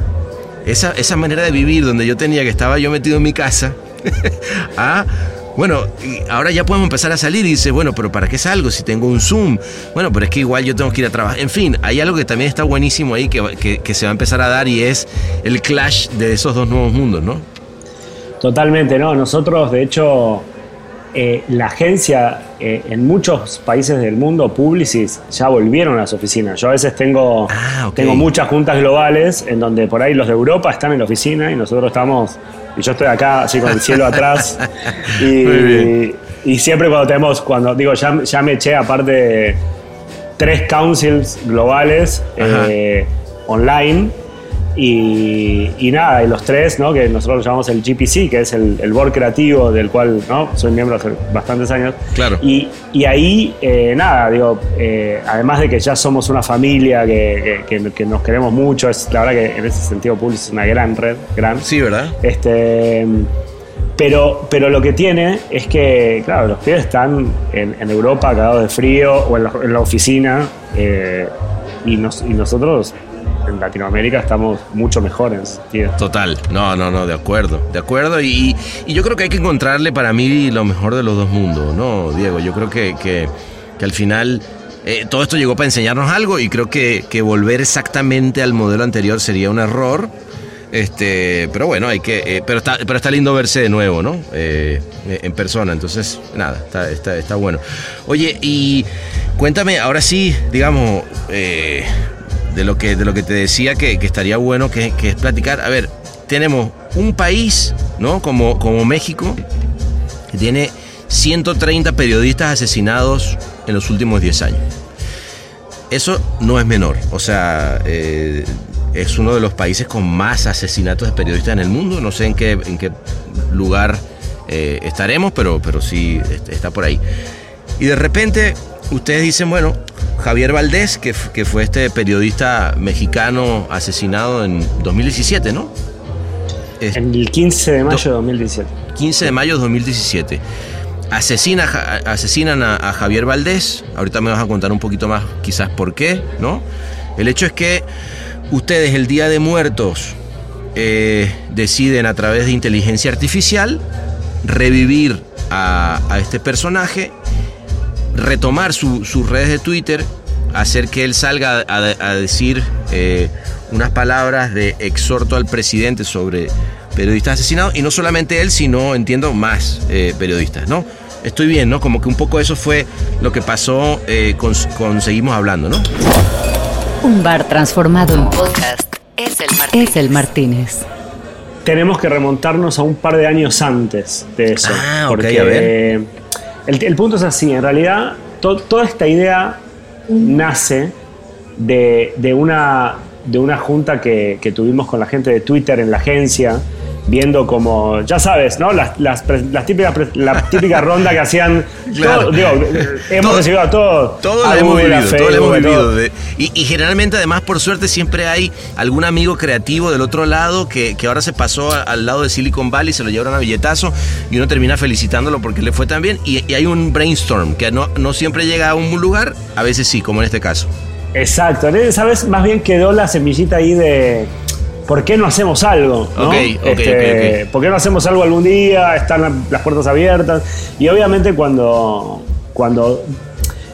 C: esa, esa manera de vivir donde yo tenía que estaba yo metido en mi casa, ah, bueno, y ahora ya podemos empezar a salir y dice, bueno, pero ¿para qué salgo si tengo un Zoom? Bueno, pero es que igual yo tengo que ir a trabajar. En fin, hay algo que también está buenísimo ahí que, que, que se va a empezar a dar y es el clash de esos dos nuevos mundos, ¿no?
E: Totalmente, ¿no? Nosotros, de hecho, eh, la agencia eh, en muchos países del mundo, Publicis, ya volvieron a las oficinas. Yo a veces tengo,
C: Ah,
E: tengo muchas juntas globales en donde por ahí los de Europa están en la oficina y nosotros estamos, y yo estoy acá así con el cielo atrás. Y, siempre cuando tenemos, cuando digo, ya, ya me eché aparte tres councils globales eh, online. Y, y nada, y los tres, ¿no? que nosotros llamamos el GPC, que es el, el board creativo del cual ¿no? soy miembro hace bastantes años.
C: Claro.
E: Y, y ahí, eh, nada, digo, eh, además de que ya somos una familia que, que- nos queremos mucho, es la verdad que en ese sentido Pulse es una gran red, gran.
C: Sí, ¿verdad?
E: Este, pero, pero lo que tiene es que, claro, los pibes están en, en Europa cagados de frío o en la, en la oficina eh, y, nos- y nosotros en Latinoamérica estamos mucho mejor en ese sentido.
C: Total, no, no, no, de acuerdo, de acuerdo. Y, yo creo que hay que encontrarle para mí lo mejor de los dos mundos, ¿no, Diego? Yo creo que, que, al final eh, todo esto llegó para enseñarnos algo y creo que, volver exactamente al modelo anterior sería un error. Este, pero bueno, hay que, eh, pero está, pero está lindo verse de nuevo, ¿no? Eh, en persona, entonces, nada, está, está, está bueno. Oye, y cuéntame, ahora sí, digamos, de lo que, de lo que te decía que, que estaría bueno que, que es platicar. A ver, tenemos un país, ¿no? Como, como México, que tiene 130 periodistas asesinados en los últimos 10 años. Eso no es menor. O sea, eh, es uno de los países con más asesinatos de periodistas en el mundo. No sé en qué, en qué lugar eh, estaremos, pero, pero sí est- está por ahí. Y de repente ustedes dicen, bueno, Javier Valdés, que, que fue este periodista mexicano asesinado en 2017, ¿no?
E: El 15 de mayo de 2017.
C: 15 de mayo de 2017. Asesina, ja- asesinan a, a Javier Valdés. Ahorita me vas a contar un poquito más, quizás por qué, ¿no? El hecho es que ustedes, el Día de Muertos, eh, deciden a través de inteligencia artificial revivir a, a este personaje, retomar su- sus redes de Twitter, hacer que él salga a, a decir eh, unas palabras de exhorto al presidente sobre periodistas asesinados, y no solamente él, sino, entiendo, más eh, periodistas, ¿no? Estoy bien, ¿no? Como que un poco eso fue lo que pasó eh, con, con Seguimos Hablando, ¿no?
A: Un bar transformado en podcast es el Martínez. Es el Martínez.
E: tenemos que remontarnos a un par de años antes de eso.
C: Ah, ok,
E: porque
C: a ver.
E: El, punto es así, en realidad to- toda esta idea nace de, de una, de una junta que tuvimos con la gente de Twitter en la agencia, viendo como, ya sabes, ¿no? Las, las, típicas, la típica ronda que hacían.
C: Claro.
E: todo- digo, hemos
C: Todo-
E: recibido a todos.
C: Todo
E: a
C: lo hemos vivido, todo lo hemos
E: todo.
C: vivido. Y, y generalmente, además, por suerte, siempre hay algún amigo creativo del otro lado que, que ahora se pasó al lado de Silicon Valley, se lo llevaron a billetazo y uno termina felicitándolo porque le fue tan bien. Y, y hay un brainstorm que no, no siempre llega a un lugar, a veces sí, como en este caso.
E: Exacto, vez más bien quedó la semillita ahí de ¿por qué no hacemos algo? ¿no? Este. ¿Por qué no hacemos algo algún día? Están la- las puertas abiertas. Y obviamente cuando, cuando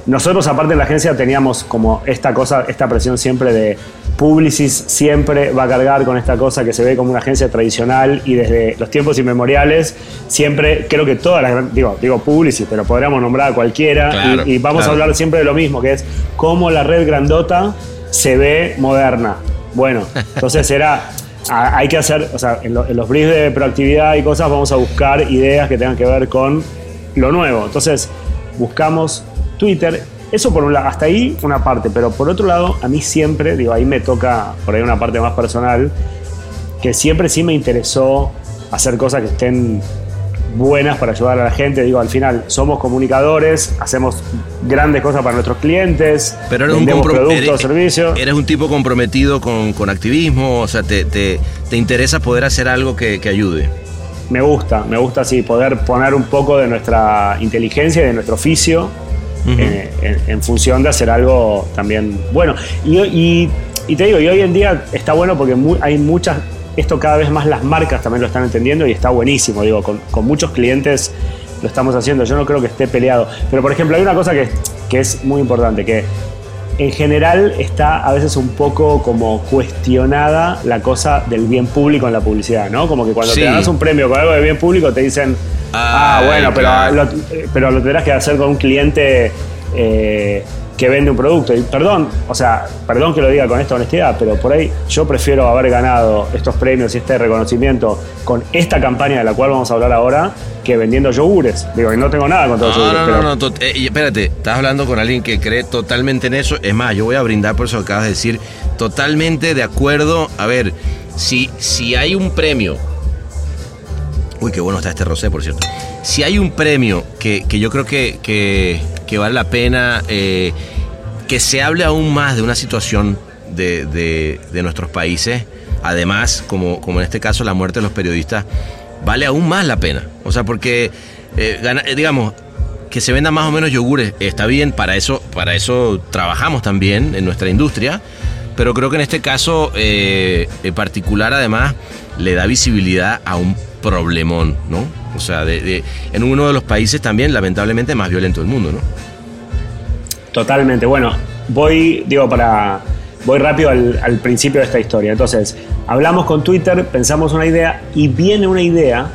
E: nosotros aparte en la agencia teníamos como esta cosa, esta presión siempre de Publicis siempre va a cargar con esta cosa que se ve como una agencia tradicional y desde los tiempos inmemoriales siempre, creo que todas las, digo, digo Publicis, pero podríamos nombrar a cualquiera
C: Claro,
E: y, y vamos
C: claro.
E: a hablar siempre de lo mismo, que es cómo la red grandota se ve moderna. Bueno, entonces era, a- hay que hacer, o sea, en, lo- en los briefs de proactividad y cosas vamos a buscar ideas que tengan que ver con lo nuevo. Entonces buscamos Twitter. Eso por un lado, hasta ahí una parte, pero por otro lado, a mí siempre, digo, ahí me toca por ahí una parte más personal, que siempre sí me interesó hacer cosas que estén buenas para ayudar a la gente. Digo, al final somos comunicadores, hacemos grandes cosas para nuestros clientes,
C: Pero eres un,
E: vendemos
C: compro-
E: productos,
C: eres-
E: servicios.
C: eres un tipo comprometido con, con activismo, o sea, te, te, te interesa poder hacer algo que, que ayude.
E: Me gusta, me gusta así poder poner un poco de nuestra inteligencia y de nuestro oficio eh, en, en función de hacer algo también bueno. Y, y- y te digo, y hoy en día está bueno porque hay muchas, esto cada vez más las marcas también lo están entendiendo y está buenísimo, digo, con, con muchos clientes lo estamos haciendo, yo no creo que esté peleado. Pero por ejemplo, hay una cosa que, que es muy importante, que en general está a veces un poco como cuestionada la cosa del bien público en la publicidad, ¿no? Como que cuando
C: Sí.
E: te ganas un premio con algo de bien público te dicen, ah, bueno, pero,
C: claro.
E: lo, pero lo tendrás que hacer con un cliente eh, que vende un producto. Y perdón, o sea, perdón que lo diga con esta honestidad, pero por ahí yo prefiero haber ganado estos premios y este reconocimiento con esta campaña de la cual vamos a hablar ahora que vendiendo yogures. Digo, y no tengo nada contra los
C: No,
E: yogures.
C: no,
E: pero-
C: no, no, eh, espérate, estás hablando con alguien que cree totalmente en eso. Es más, yo voy a brindar por eso que acabas de decir. Totalmente de acuerdo. A ver, si, si hay un premio. Uy, qué bueno está este rosé, por cierto. Si hay un premio que, que yo creo que, que- que vale la pena eh, que se hable aún más de una situación de, de- nuestros países, además, como, como en este caso la muerte de los periodistas, vale aún más la pena. O sea, porque, eh, eh, digamos, que se vendan más o menos yogures, está bien, para eso, para eso trabajamos también en nuestra industria, pero creo que en este caso en particular además le da visibilidad a un problemón, ¿no? O sea, de- de- en uno de los países también lamentablemente más violento del mundo, ¿no?
E: Totalmente. Bueno, voy, digo, para. Voy rápido al, al principio de esta historia. Entonces, hablamos con Twitter, pensamos una idea y viene una idea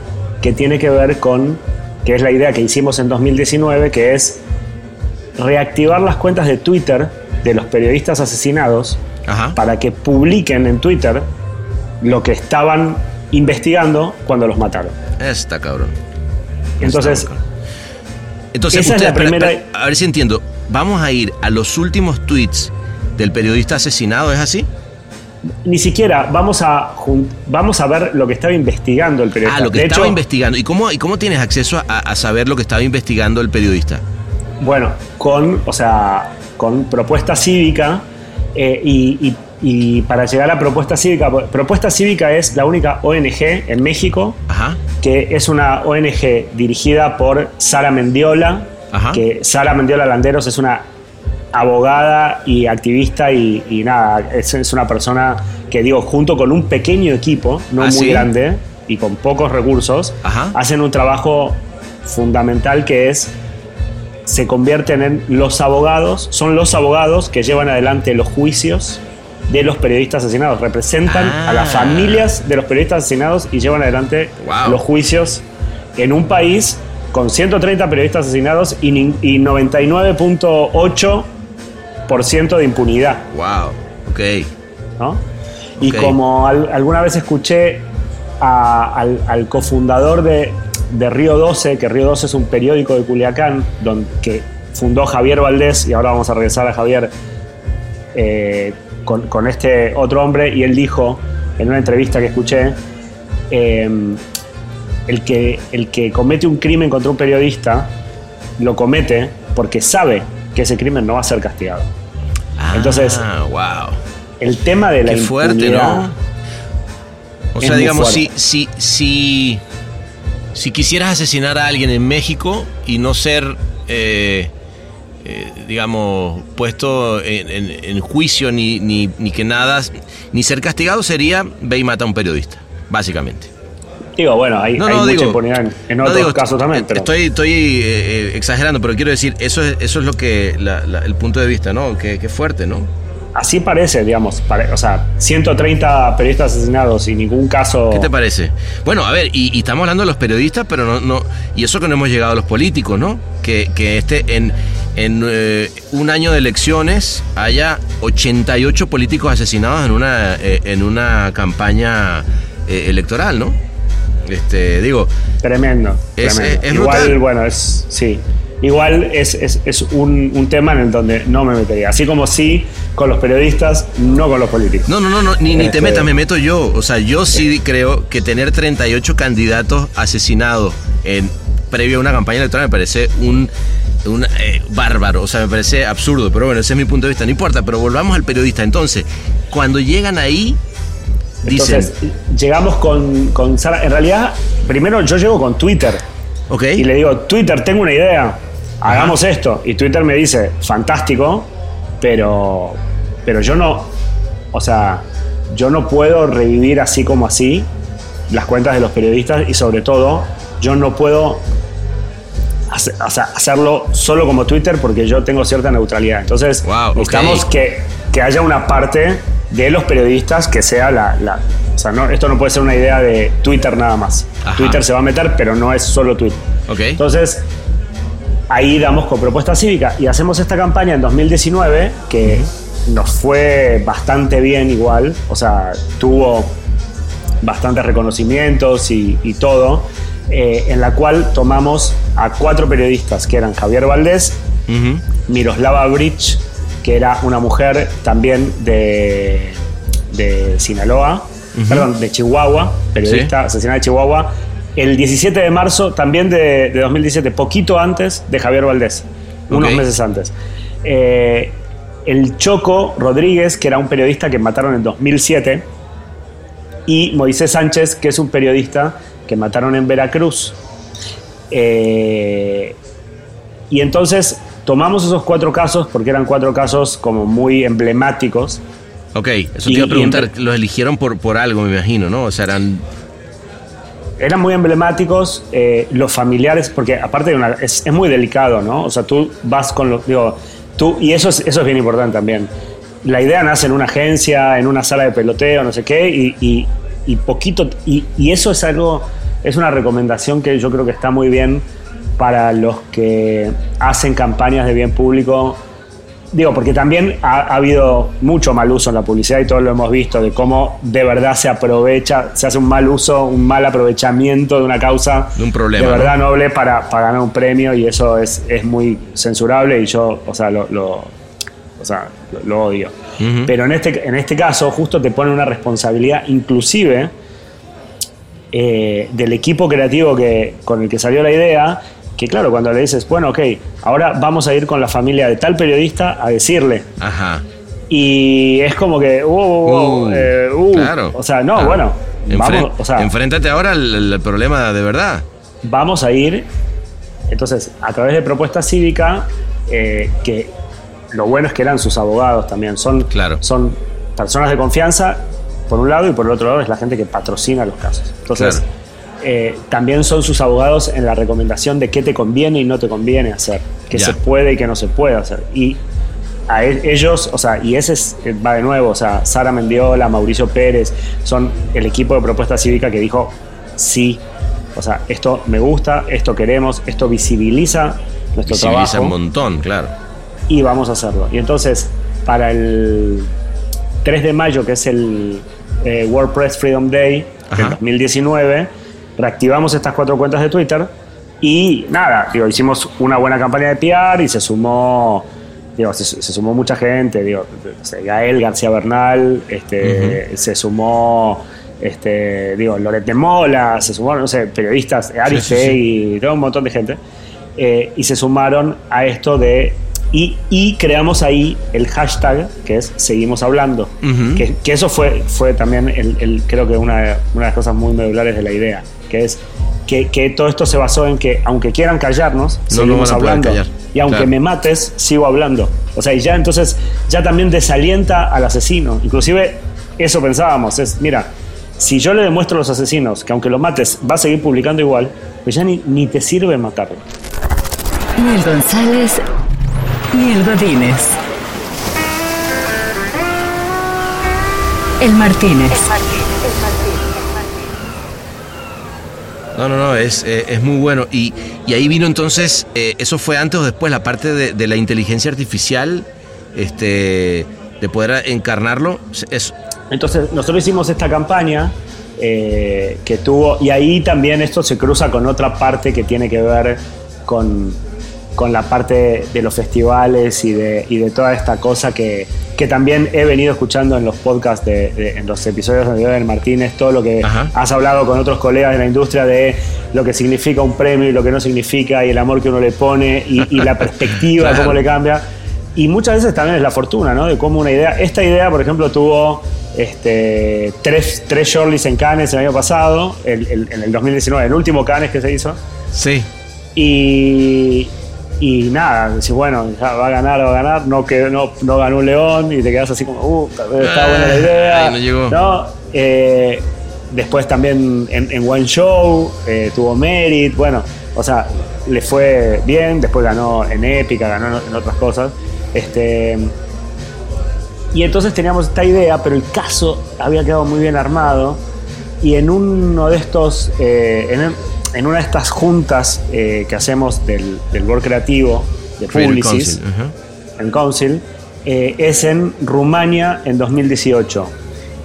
E: que tiene que ver con, que es la idea que hicimos en 2019, que es reactivar las cuentas de Twitter de los periodistas asesinados
C: Ajá.
E: para que publiquen en Twitter lo que estaban investigando cuando los mataron.
C: Está cabrón.
E: Entonces,
C: Está cabrón. Entonces,
E: esa es la
C: a ver si entiendo. Vamos a ir a los últimos tweets del periodista asesinado, ¿es así?
E: ni siquiera vamos a, vamos a ver lo que estaba investigando el periodista.
C: Ah, lo que
E: De
C: estaba
E: hecho,
C: investigando. ¿Y cómo, ¿Y cómo tienes acceso a, a saber lo que estaba investigando el periodista?
E: Bueno, con, o sea, con propuesta cívica eh, y, y- y para llegar a propuesta cívica, propuesta cívica es la única ONG en México
C: Ajá.
E: que es una ONG dirigida por Sara Mendiola,
C: Ajá.
E: que Sara Mendiola Landeros es una abogada y activista y, y nada, es, es una persona que digo, junto con un pequeño equipo, no
C: ¿Ah,
E: muy
C: sí?
E: grande y con pocos recursos,
C: Ajá.
E: hacen un trabajo fundamental que es se convierten en los abogados, son los abogados que llevan adelante los juicios de los periodistas asesinados, representan
C: Ah.
E: a las familias de los periodistas asesinados y llevan adelante
C: Wow.
E: los juicios en un país con 130 periodistas asesinados y, y 99.8% de impunidad.
C: Wow. Ok.
E: ¿no? Y como al- alguna vez escuché a- al, al cofundador de, de Río 12, que Río 12 es un periódico de Culiacán, donde, que fundó Javier Valdés, y ahora vamos a regresar a Javier eh, con, con este otro hombre, y él dijo en una entrevista que escuché, eh, el, que, el que comete un crimen contra un periodista, lo comete porque sabe que ese crimen no va a ser castigado. Entonces,
C: Ah, wow.
E: El tema de la
C: Qué fuerte, ¿no? O sea, digamos, si, si, si, si quisieras asesinar a alguien en México y no ser, eh, eh, digamos, puesto en, en- en juicio ni, ni, ni que nada, ni ser castigado, sería ve y mata a un periodista, básicamente.
E: Digo, bueno, hay,
C: No,
E: hay
C: no,
E: mucha
C: digo,
E: impunidad en, en
C: no,
E: otros
C: digo,
E: casos también. Pero
C: Estoy, estoy eh, eh, exagerando, pero quiero decir, eso es, eso es lo que, la- la- el punto de vista, ¿no? Que, que fuerte, ¿no?
E: así parece, digamos. pare- o sea, 130 periodistas asesinados y ningún caso.
C: ¿Qué te parece? Bueno, a ver, y, y estamos hablando de los periodistas, pero no, no, y eso que no hemos llegado a los políticos, ¿no? Que, que este en, en eh, un año de elecciones haya 88 políticos asesinados en una eh, en una campaña eh, electoral, ¿no? Este, digo,
E: Tremendo.
C: Es-
E: tremendo.
C: es
E: Igual,
C: brutal.
E: bueno, es. Sí. Igual es, es- es un, un tema en el donde no me metería. Así como sí con los periodistas, no con los políticos.
C: No, no, no, no, ni, ni te
E: Este-
C: metas, me meto yo. O sea, yo sí creo que tener 38 candidatos asesinados en previo a una campaña electoral me parece un, un eh, bárbaro. O sea, me parece absurdo. Pero bueno, ese es mi punto de vista. No importa, pero volvamos al periodista. Entonces, cuando llegan ahí, dicen,
E: Entonces, llegamos con, con Sara. En realidad, primero yo llego con Twitter.
C: ok,
E: Y le digo, Twitter, tengo una idea, hagamos esto. Y Twitter me dice, fantástico, pero, pero yo no, o sea, yo no puedo revivir así como así las cuentas de los periodistas y sobre todo, yo no puedo hace- o sea, hacerlo solo como Twitter porque yo tengo cierta neutralidad. Entonces,
C: Wow, ok.
E: necesitamos que, que haya una parte de los periodistas que sea la... la- o sea, no, esto no puede ser una idea de Twitter nada más.
C: Ajá.
E: Twitter se va a meter, pero no es solo Twitter.
C: Ok.
E: Entonces, ahí damos con propuesta cívica y hacemos esta campaña en 2019 que nos fue bastante bien igual, o sea, tuvo bastantes reconocimientos y, y todo, eh, en la cual tomamos a cuatro periodistas que eran Javier Valdés. Miroslava Bridge, que era una mujer también de, de Sinaloa, perdón, de Chihuahua, periodista asesinada de Chihuahua, el 17 de marzo también de, de 2017, poquito antes de Javier Valdés, unos meses antes. Eh, el Choco Rodríguez, que era un periodista que mataron en 2007, y Moisés Sánchez, que es un periodista que mataron en Veracruz. Eh, y entonces tomamos esos cuatro casos, porque eran cuatro casos como muy emblemáticos.
C: Ok, eso te iba a preguntar. Los eligieron por, por algo, me imagino, ¿no? O sea, eran.
E: Eran muy emblemáticos, eh, los familiares, porque aparte de una, es, es muy delicado, ¿no? O sea, tú vas con los, digo, tú, y eso es, eso es bien importante también. La idea nace en una agencia, en una sala de peloteo, no sé qué, y, y- y poquito, y, y eso es algo, es una recomendación que yo creo que está muy bien para los que hacen campañas de bien público. Digo, porque también ha, ha habido mucho mal uso en la publicidad y todos lo hemos visto, de cómo de verdad se aprovecha, se hace un mal uso, un mal aprovechamiento de una causa
C: De un problema,
E: de verdad noble para, para ganar un premio y eso es, es muy censurable y yo, o sea, lo, lo- o sea, lo, lo odio. Pero en este, en este caso justo te pone una responsabilidad inclusive eh, del equipo creativo que, con el que salió la idea, que claro, cuando le dices, bueno, ok, ahora vamos a ir con la familia de tal periodista a decirle.
C: Ajá.
E: Y es como que, uh, uh, uh,
C: Uh,
E: eh, uh.
C: claro.
E: o sea, no,
C: Claro.
E: bueno,
C: Enfren-
E: vamos, o sea,
C: enfréntate ahora al, al problema de verdad.
E: vamos a ir, entonces, a través de propuesta cívica, eh, que lo bueno es que eran sus abogados también, son,
C: Claro.
E: son personas de confianza, por un lado, y por el otro lado es la gente que patrocina los casos. Entonces,
C: Claro.
E: eh, también son sus abogados en la recomendación de qué te conviene y no te conviene hacer, qué se puede y qué no se puede hacer. Y a e- ellos, o sea, y ese es, eh, va de nuevo, o sea, Sara Mendiola, Mauricio Pérez, son el equipo de propuesta cívica que dijo sí, o sea, esto me gusta, esto queremos, esto visibiliza nuestro
C: Visibiliza
E: trabajo
C: un montón, claro.
E: Y vamos a hacerlo. Y entonces, para el 3 de mayo, que es el eh, WordPress Freedom Day del 2019, reactivamos estas cuatro cuentas de Twitter y nada, digo, hicimos una buena campaña de PR y se sumó, digo, se, se sumó mucha gente, digo, Gael García Bernal, este, se sumó, este, digo, Loret de Mola, se sumaron, no sé, periodistas, Ari
C: Sí, sí, sí.
E: y todo un montón de gente, eh, y se sumaron a esto de y, y creamos ahí el hashtag que es seguimos hablando que, que eso fue, fue también el, el- creo que una, una de las cosas muy medulares de la idea que es que, que todo esto se basó en que aunque quieran callarnos
C: No
E: seguimos hablando
C: callar.
E: y aunque
C: Claro.
E: me mates sigo hablando o sea y ya entonces ya también desalienta al asesino inclusive eso pensábamos es mira si yo le demuestro a los asesinos que aunque lo mates va a seguir publicando igual pues ya ni, ni te sirve matarlo
A: Ni el González, ni el Godínez. El Martínez.
C: No, no, no, es, eh, es muy bueno. Y, y ahí vino entonces, eh, eso fue antes o después, la parte de, de la inteligencia artificial, este, de poder encarnarlo. Es,
E: Entonces, nosotros hicimos esta campaña eh, que tuvo, y ahí también esto se cruza con otra parte que tiene que ver con, con la parte de los festivales y de, y de toda esta cosa que, que también he venido escuchando en los podcasts, de, de- en los episodios de Miguel Martínez, todo lo que
C: Ajá.
E: has hablado con otros colegas de la industria de lo que significa un premio y lo que no significa, y el amor que uno le pone, y, y la perspectiva,
C: Claro.
E: cómo le cambia. Y muchas veces también es la fortuna, ¿no? De cómo una idea. Esta idea, por ejemplo, tuvo este, tres, tres shortlists en Cannes el año pasado, el- el- en el 2019, el último Cannes que se hizo.
C: sí,
E: Y, y nada, decís, bueno, ya va a ganar, va a ganar. No, que, no, no ganó un león y te quedas así como, uh, está buena la idea.
C: Ay, no llegó.
E: ¿no? Eh, después también en, en One Show eh, tuvo Merit. Bueno, o sea, le fue bien, después ganó en Épica, ganó en otras cosas. Este, y entonces teníamos esta idea, pero el caso había quedado muy bien armado. Y en uno de estos, eh, en, en, una de estas juntas eh, que hacemos del, del board creativo de Publicis, en Council, eh, es en Rumania en 2018.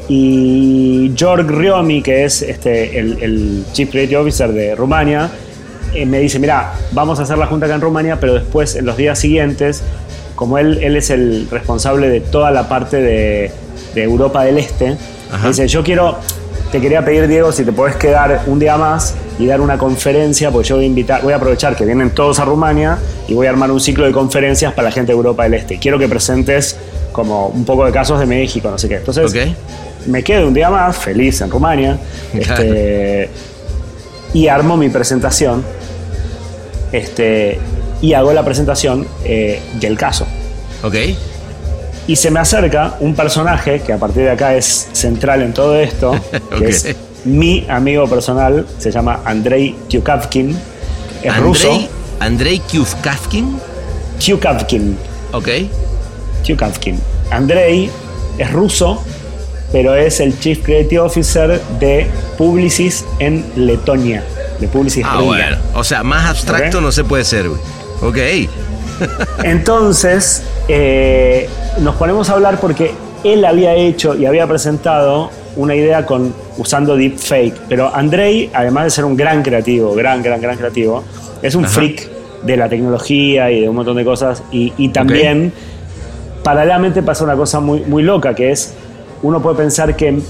E: Y Georg Riomi, que es este, el, el Chief Creative Officer de Rumania, me dice, mira, vamos a hacer la junta acá en Rumania, pero después, en los días siguientes, como él, él es el responsable de toda la parte de, de Europa del Este, dice, yo quiero, te quería pedir, Diego, si te podés quedar un día más y dar una conferencia, porque yo voy a invitar, voy a aprovechar que vienen todos a Rumania y voy a armar un ciclo de conferencias para la gente de Europa del Este. Quiero que presentes como un poco de casos de México, no sé qué. Entonces, me quedo un día más, feliz en Rumania, este, y armo mi presentación. Este, y hago la presentación eh, del caso.
C: Ok.
E: Y se me acerca un personaje que a partir de acá es central en todo esto, que es mi amigo personal, se llama Andrei Kyukavkin, es
C: Andrei,
E: ruso.
C: Andrei Kyukavkin.
E: Kyukavkin.
C: Ok.
E: Kyukavkin. Andrei es ruso, pero es el Chief Creative Officer de Publicis en Letonia. De Publicis
C: Ah, bueno. O sea, más abstracto no se puede ser, güey. Ok.
E: Entonces, eh, nos ponemos a hablar porque él había hecho y había presentado una idea con usando deepfake. Pero Andrei, además de ser un gran creativo, gran, gran, gran creativo, es un
C: Ajá.
E: freak de la tecnología y de un montón de cosas. Y, y también, paralelamente, pasa una cosa muy, muy loca, que es, uno puede pensar que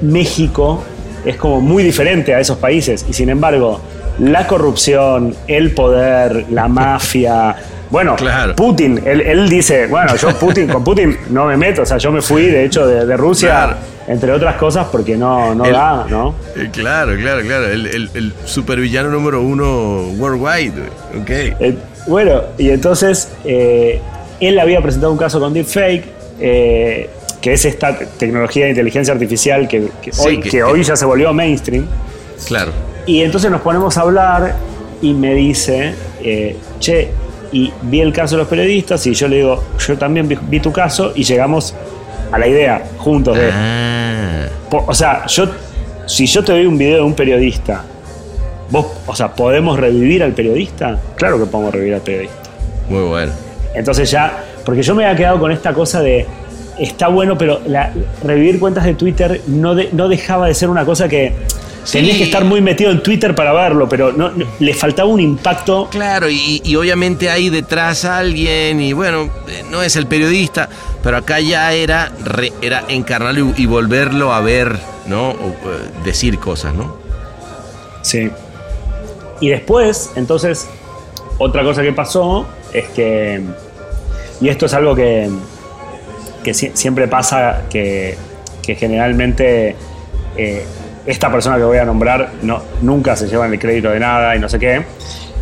E: México es como muy diferente a esos países y sin embargo la corrupción, el poder, la mafia, bueno,
C: Claro.
E: Putin, él, él dice, bueno, yo Putin, con Putin no me meto, o sea, yo me fui de hecho de, de Rusia,
C: Claro.
E: entre otras cosas, porque no, no
C: El-
E: da, ¿no?
C: Eh, claro, claro, claro. El, el, el supervillano número uno worldwide. Ok.
E: Eh, bueno, y entonces eh, él había presentado un caso con Deepfake, eh, que es esta tecnología de inteligencia artificial que, que
C: Sí,
E: hoy,
C: que-
E: que hoy ya se volvió mainstream.
C: Claro.
E: Y entonces nos ponemos a hablar y me dice, che, y vi el caso de los periodistas y yo le digo, yo también vi, vi tu caso y llegamos a la idea juntos de,
C: Ah.
E: po- o sea, yo, si yo te doy un video de un periodista, vos, o sea, ¿podemos revivir al periodista? Claro que podemos revivir al periodista.
C: Muy bueno.
E: Entonces ya, porque yo me había quedado con esta cosa de, está bueno, pero la- revivir cuentas de Twitter no, de- no dejaba de ser una cosa que tenías que estar muy metido en Twitter para verlo, pero no, no- le faltaba un impacto.
C: Claro, y, y obviamente hay detrás alguien, y bueno, eh, no es el periodista, pero acá ya era, re- era encarnarlo y, y volverlo a ver, ¿no? O, eh, decir cosas, ¿no?
E: Sí. Y después, entonces, otra cosa que pasó es que, y esto es algo que, que si- siempre pasa, que, que generalmente eh, esta persona que voy a nombrar no, nunca se lleva el crédito de nada y no sé qué,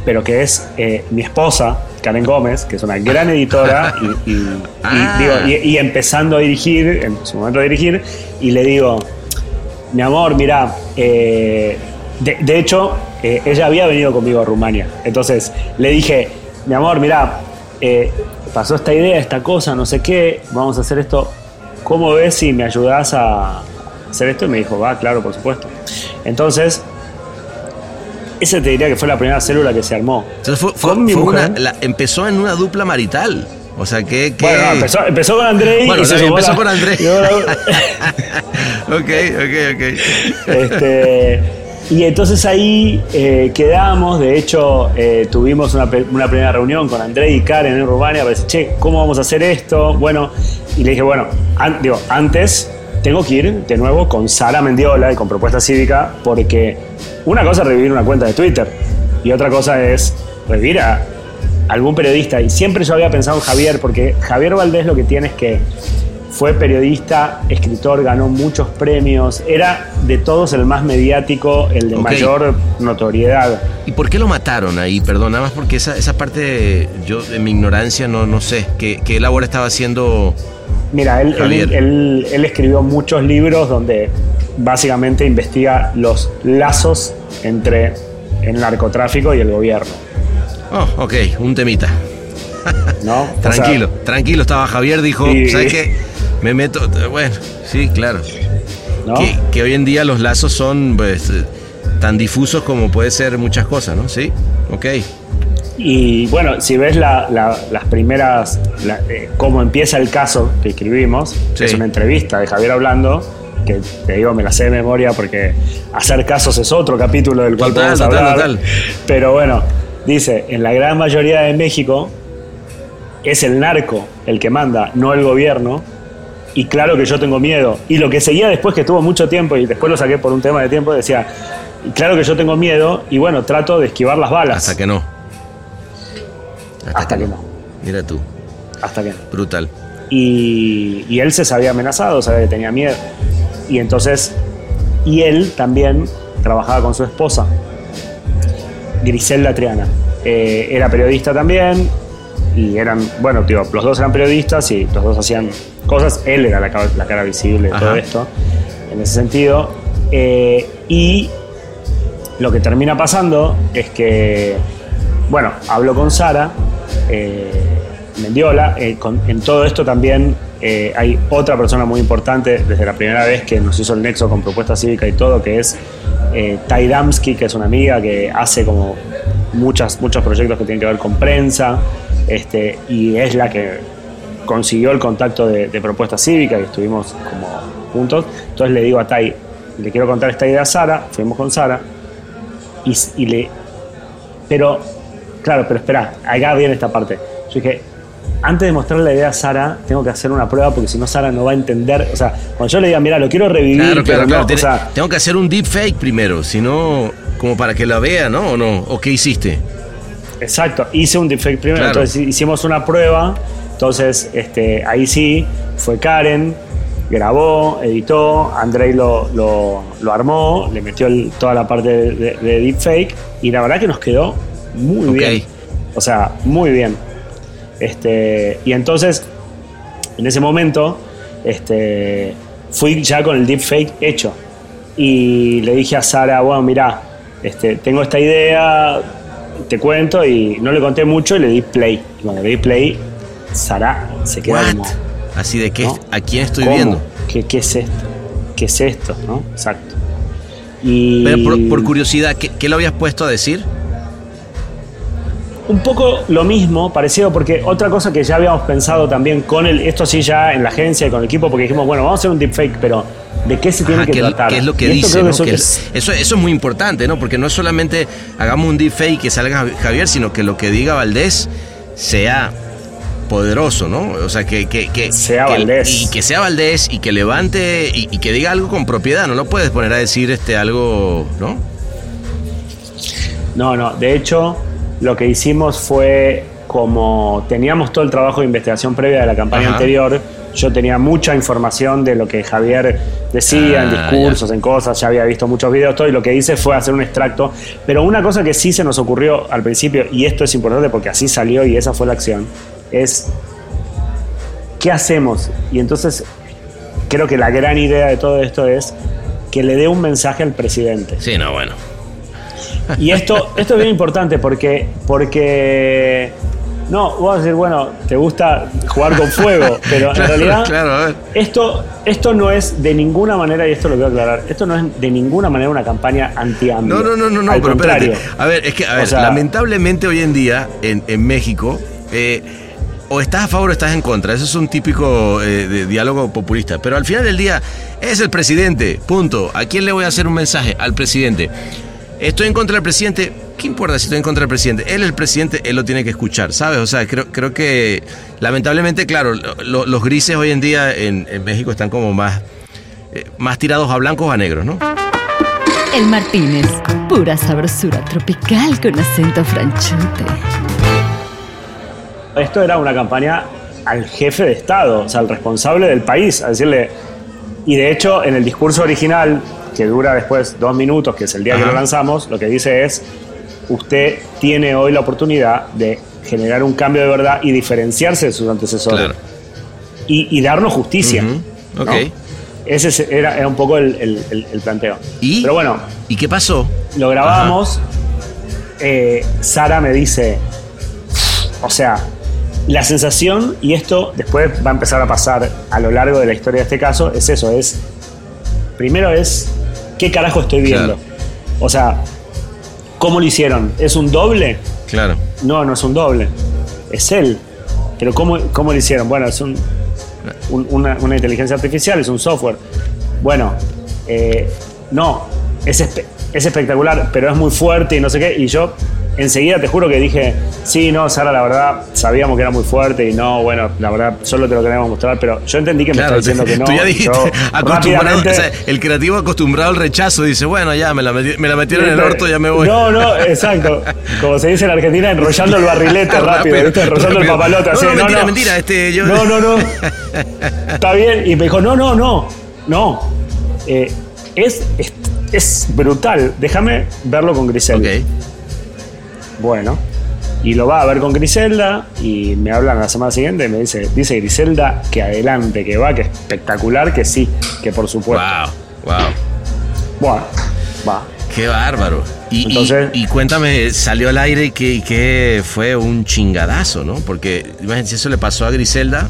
E: pero que es eh, mi esposa, Karen Gómez, que es una gran editora y, y- y
C: Ah.
E: digo, y- empezando a dirigir, en su momento de dirigir, y le digo, mi amor, mira, eh, de, de hecho, eh, ella había venido conmigo a Rumania. Entonces le dije, mi amor, mira, pasó esta idea, esta cosa, no sé qué, vamos a hacer esto. ¿Cómo ves si me ayudas a hacer esto? Y me dijo, va, claro, por supuesto. Entonces, esa te diría que fue la primera célula que se armó.
C: Entonces fue, una- la- empezó en una dupla marital. O sea, que... que-
E: Bueno, empezó, empezó con Andrei
C: Bueno,
E: y se
C: empezó
E: la-
C: con Andrei. ok, ok, ok.
E: Este, y entonces ahí eh, quedamos, de hecho eh, tuvimos una, primera reunión con André y Karen en Rumania para decir, che, ¿cómo vamos a hacer esto? Bueno, y le dije, bueno, an- digo, antes tengo que ir de nuevo con Sara Mendiola y con Propuesta Cívica, porque una cosa es revivir una cuenta de Twitter y otra cosa es revivir a algún periodista. Y siempre yo había pensado en Javier, porque Javier Valdés lo que tiene es que fue periodista, escritor, ganó muchos premios, era de todos el más mediático, el de mayor notoriedad.
C: ¿Y por qué lo mataron ahí? Perdón, nada más porque esa, esa parte, yo de mi ignorancia no, no sé. ¿Qué, qué labor estaba haciendo?
E: Mira, él, él,
C: Javier.
E: él- él escribió muchos libros donde básicamente investiga los lazos entre el narcotráfico y el gobierno.
C: Oh, ok, un temita.
E: ¿no? O sea,
C: Tranquilo, tranquilo estaba Javier, dijo,
E: Sí.
C: ¿sabes qué? Me meto, bueno, sí, claro.
E: ¿no?
C: Que, que hoy en día los lazos son pues, eh, tan difusos como puede ser muchas cosas, ¿no? Sí, ok.
E: Y bueno, si ves la- la- las primeras, la- eh, cómo empieza el caso que escribimos,
C: Sí.
E: es una entrevista de Javier hablando, que te digo, me la sé de memoria porque hacer casos es otro capítulo del cual
C: Total,
E: podemos
C: total,
E: hablar.
C: total.
E: Pero bueno, dice, en la gran mayoría de México es el narco el que manda, no el gobierno. Y claro que yo tengo miedo. Y lo que seguía después, que estuvo mucho tiempo, y después lo saqué por un tema de tiempo, decía, claro que yo tengo miedo, y bueno, trato de esquivar las balas.
C: Hasta que no.
E: Hasta que no.
C: Mira tú,
E: Hasta que no.
C: brutal.
E: Y, y él se sabía amenazado, sabía que tenía miedo. Y entonces, y él también trabajaba con su esposa, Griselda Triana. Eh, era periodista también, y eran, bueno, digo, los dos eran periodistas y los dos hacían cosas. Él era la, ca- la cara visible de todo esto, en ese sentido. Eh, y lo que termina pasando es que, bueno, hablo con Sara, eh, Mendiola, eh, con- en todo esto también eh, hay otra persona muy importante desde la primera vez que nos hizo el nexo con propuesta cívica y todo, que es eh, Tai Damsky, que es una amiga que hace como muchas, muchos proyectos que tienen que ver con prensa, este, y es la que consiguió el contacto de, de propuesta cívica y estuvimos como juntos. Entonces le digo a Tai, le quiero contar esta idea a Sara, fuimos con Sara, y, y le. Pero, claro, pero espera, acá viene esta parte. Yo dije, antes de mostrarle la idea a Sara, tengo que hacer una prueba porque si no, Sara no va a entender. O sea, cuando yo le diga, mira, lo quiero revivir,
C: Claro, claro,
E: no,
C: claro.
E: o
C: tiene-
E: sea,
C: tengo que hacer un deep fake primero, si no, como para que la vea, ¿no? ¿O no? ¿O qué hiciste?
E: Exacto, hice un defect primero,
C: Claro.
E: entonces hicimos una prueba, entonces este, ahí sí, fue Karen, grabó, editó, Andrei lo, lo, lo armó, le metió el- toda la parte de, de, de deepfake y la verdad que nos quedó muy bien. O sea, muy bien. Este, y entonces, en ese momento, este, fui ya con el deepfake hecho. Y le dije a Sara, bueno, mirá, este, tengo esta idea, te cuento, y no le conté mucho y le di play. Y cuando le di play, Sara se
C: What?
E: como,
C: Así de qué,
E: ¿no?
C: ¿a quién estoy
E: ¿Cómo?
C: viendo?
E: ¿Qué, qué es esto? ¿Qué es esto? ¿no? Exacto. Y
C: Pero por, por curiosidad, ¿qué, qué lo habías puesto a decir?
E: Un poco lo mismo, parecido, porque otra cosa que ya habíamos pensado también con el, esto sí ya en la agencia y con el equipo, porque dijimos, bueno, vamos a hacer un deepfake, pero ¿de qué se tiene que
C: ¿qué,
E: tratar?
C: qué es lo que dice?
E: eso
C: Que
E: es-
C: eso, eso es muy importante, ¿no? Porque no es solamente hagamos un deepfake que salga Javier, sino que lo que diga Valdés sea poderoso, ¿no? O sea, que... que, que
E: Sea
C: que-
E: Valdés.
C: Y que sea Valdés y que levante y, y que diga algo con propiedad, no lo puedes poner a decir este algo, ¿no?
E: No, no, de hecho, lo que hicimos fue como teníamos todo el trabajo de investigación previa de la campaña
C: Ajá.
E: anterior, yo tenía mucha información de lo que Javier decía en
C: Ah,
E: discursos, en cosas, ya había visto muchos videos, todo, y lo que hice fue hacer un extracto. Pero una cosa que sí se nos ocurrió al principio, y esto es importante porque así salió y esa fue la acción, es ¿qué hacemos? Y entonces creo que la gran idea de todo esto es que le dé un mensaje al presidente.
C: Sí, no, bueno.
E: Y esto, esto es bien importante porque, porque no, vos vas a decir, bueno, te gusta jugar con fuego, pero en realidad
C: claro, a
E: esto, esto no es de ninguna manera, y esto lo quiero aclarar, esto no es de ninguna manera una campaña anti
C: No, no, no, no, no,
E: Al
C: pero espérate.
E: contrario.
C: A ver, es que, a ver,
E: O sea-
C: lamentablemente hoy en día en, en México, eh, o estás a favor o estás en contra. Eso es un típico eh, de diálogo populista. Pero al final del día, es el presidente, punto. ¿A quién le voy a hacer un mensaje? Al presidente. Estoy en contra del presidente. ¿Qué importa si estoy en contra del presidente? Él es el presidente, él lo tiene que escuchar, ¿sabes? O sea, creo, creo que lamentablemente, claro, lo- los grises hoy en día en, en México están como más, eh, más tirados a blancos o a negros, ¿no?
A: El Martínez, pura sabrosura tropical con acento franchute.
E: Esto era una campaña al jefe de Estado, o sea, al responsable del país, a decirle. Y de hecho, en el discurso original, que dura después dos minutos, que es el día que lo lanzamos, lo que dice es: Usted tiene hoy la oportunidad de generar un cambio de verdad y diferenciarse de sus antecesores.
C: Claro.
E: Y, y darnos justicia.
C: Ok.
E: ¿no? Ese es- era, era un poco el, el- el- el planteo.
C: ¿Y?
E: Pero bueno,
C: ¿Y qué pasó?
E: lo grabamos. eh, Sara me dice, o sea, la sensación, y esto después va a empezar a pasar a lo largo de la historia de este caso, es eso, es, primero es, ¿qué carajo estoy viendo?
C: Claro.
E: O sea, ¿cómo lo hicieron? ¿Es un doble?
C: Claro.
E: No, no es un doble, es él. Pero ¿cómo, cómo lo hicieron? Bueno, es un, un- una, una inteligencia artificial, es un software. Bueno, eh, no, es, espe- es espectacular, pero es muy fuerte y no sé qué. Y yo enseguida te juro que dije, sí, no, Sara, la verdad, sabíamos que era muy fuerte y no, bueno, la verdad, solo te lo queríamos mostrar, pero yo entendí que me está diciendo que no.
C: tú ya dijiste, acostumbrado,
E: rápidamente-
C: o sea, el creativo acostumbrado al rechazo dice, bueno, ya, me la, me la metieron en el orto, ya me voy.
E: No, no, exacto. Como se dice en Argentina, enrollando el barrilete rápido. Enrollando el papalote.
C: No,
E: así,
C: no, mentira, mentira, este, yo-
E: No, no, no. Está bien. Y me dijo, no, no, no. No. Eh, es, es, es brutal. Déjame verlo con Griselda.
C: Ok.
E: Bueno. Y lo va a ver con Griselda y me hablan la semana siguiente y me dice, dice Griselda que adelante, que va, que espectacular, que sí, que por supuesto.
C: Wow, wow.
E: Bueno, va.
C: Qué bárbaro. Y, y-
E: Entonces-
C: y cuéntame, salió al aire y que, y que fue un chingadazo, ¿no? Porque imagínate, si eso le pasó a Griselda,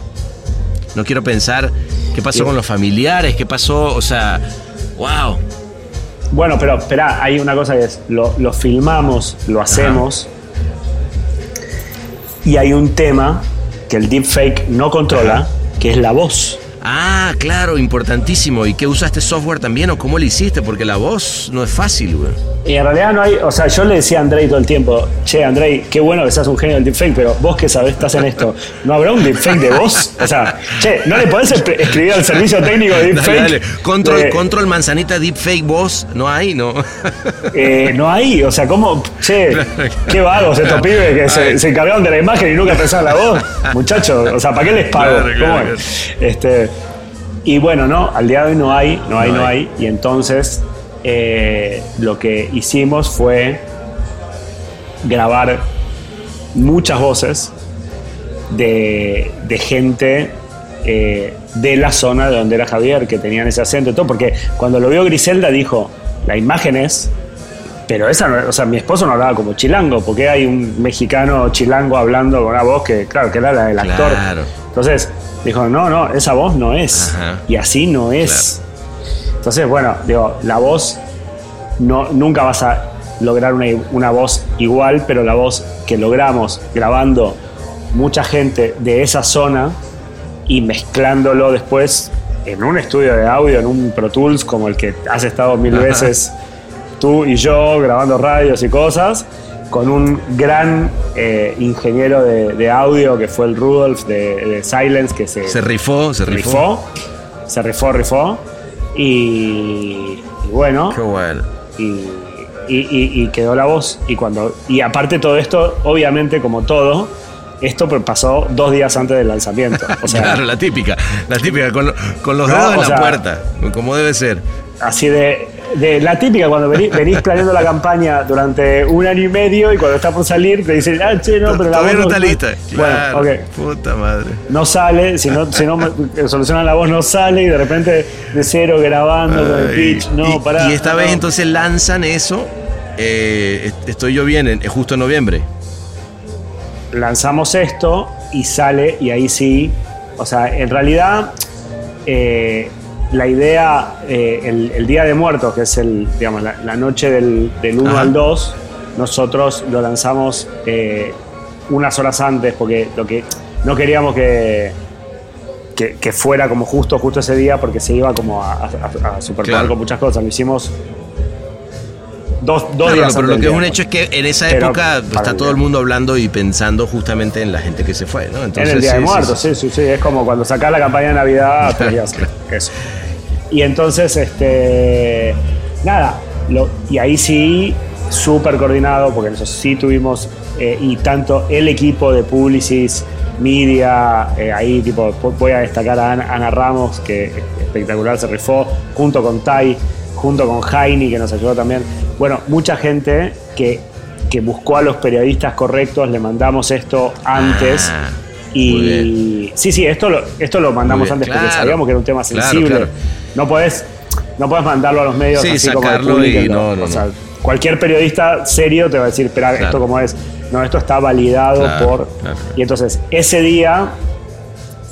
C: no quiero pensar qué pasó con los familiares, qué pasó, o sea, wow.
E: Bueno, pero espera, hay una cosa que es, lo, lo filmamos, lo hacemos, y hay un tema que el deepfake no controla,
C: Ajá.
E: que es la voz.
C: Ah, claro, importantísimo. ¿Y qué usaste software también o cómo lo hiciste? Porque la voz no es fácil, güey.
E: Y en realidad no hay, o sea, yo le decía a Andrei todo el tiempo, che, Andrei, qué bueno que seas un genio del deepfake, pero vos que sabés, estás en esto, ¿no habrá un deepfake de voz? O sea, che, ¿no le podés escribir al servicio técnico de deepfake?
C: Dale, dale. Control,
E: de-
C: control manzanita deepfake voz, no hay, no.
E: Eh, no hay, o sea, ¿cómo? Che, qué vagos estos pibes que se, se encargaron de la imagen y nunca pensaron la voz. Muchachos, o sea, ¿para qué les pago?
C: Claro, claro,
E: ¿Cómo
C: claro.
E: Este, y bueno, no, al día de hoy no hay, no hay,
C: No
E: no,
C: hay.
E: hay. Y entonces eh, lo que hicimos fue grabar muchas voces de, de gente eh, de la zona de donde era Javier, que tenían ese acento y todo, porque cuando lo vio Griselda dijo, la imagen es, pero esa no, o sea, mi esposo no hablaba como chilango, porque hay un mexicano chilango hablando con una voz que, claro, que era la del actor.
C: Claro.
E: Entonces dijo, no, no, esa voz no es,
C: Ajá.
E: y así no es. Entonces, bueno, digo, la voz, no, nunca vas a lograr una, una voz igual, pero la voz que logramos grabando mucha gente de esa zona y mezclándolo después en un estudio de audio, en un Pro Tools como el que has estado mil
C: Ajá.
E: veces tú y yo grabando radios y cosas, con un gran eh, ingeniero de, de audio que fue el Rudolf de, de Silence, que se,
C: Se rifó, se rifó.
E: rifó, se rifó, rifó. Y, y bueno,
C: Qué bueno.
E: y, y- quedó la voz. Y cuando y aparte todo esto, obviamente como todo, esto pasó dos días antes del lanzamiento. O sea,
C: claro, la típica, la típica, con, con los
E: No,
C: dedos en la
E: sea-
C: puerta, como debe ser.
E: así de, de la típica cuando venís, venís planeando la campaña durante un año y medio y cuando está por salir te dicen, ah, che, no, pero la
C: Todavía
E: voz
C: no está lista. Claro,
E: Bueno, ok.
C: puta madre.
E: no sale, si no, si no solucionan la voz no sale y de repente de cero grabando con el pitch, no,
C: y,
E: pará.
C: y esta
E: no,
C: vez entonces lanzan eso. eh, est- estoy yo bien, en, justo en noviembre.
E: lanzamos esto y sale y ahí sí, o sea, en realidad eh, la idea, eh, el, el Día de Muertos, que es el, digamos, la, la noche del, del 1
C: Ajá.
E: al 2, nosotros lo lanzamos eh, unas horas antes porque lo que no queríamos que, que, que fuera como justo, justo ese día porque se iba como a, a, a superponer
C: Claro.
E: con muchas cosas. Lo hicimos dos, dos
C: Claro,
E: días
C: pero lo que es un hecho es que en esa
E: Pero
C: época está todo el mundo hablando y pensando justamente en la gente que se fue, ¿no? Entonces,
E: en el Día
C: sí,
E: de Muertos,
C: sí.
E: sí, sí, sí, Es como cuando sacás la campaña de Navidad eso. Y entonces, este. Nada, lo- y ahí sí, súper coordinado, porque nosotros sí tuvimos, eh, y tanto el equipo de Publicis, Media, eh, ahí, tipo, voy a destacar a Ana, Ana Ramos, que espectacular se rifó, junto con Tai, junto con Jaini, que nos ayudó también. Bueno, mucha gente que, que buscó a los periodistas correctos, le mandamos esto antes.
C: Ah,
E: Y sí, sí, esto lo, esto lo mandamos
C: bien,
E: antes porque
C: claro.
E: sabíamos que era un tema
C: Claro,
E: sensible.
C: claro.
E: No podés, no podés mandarlo a los medios
C: Sí,
E: así como
C: sacarlo
E: public,
C: y
E: no. O sea, cualquier periodista serio te va a decir, espera,
C: Claro.
E: esto como es. no, esto está validado
C: Claro,
E: por...
C: claro.
E: Y entonces, ese día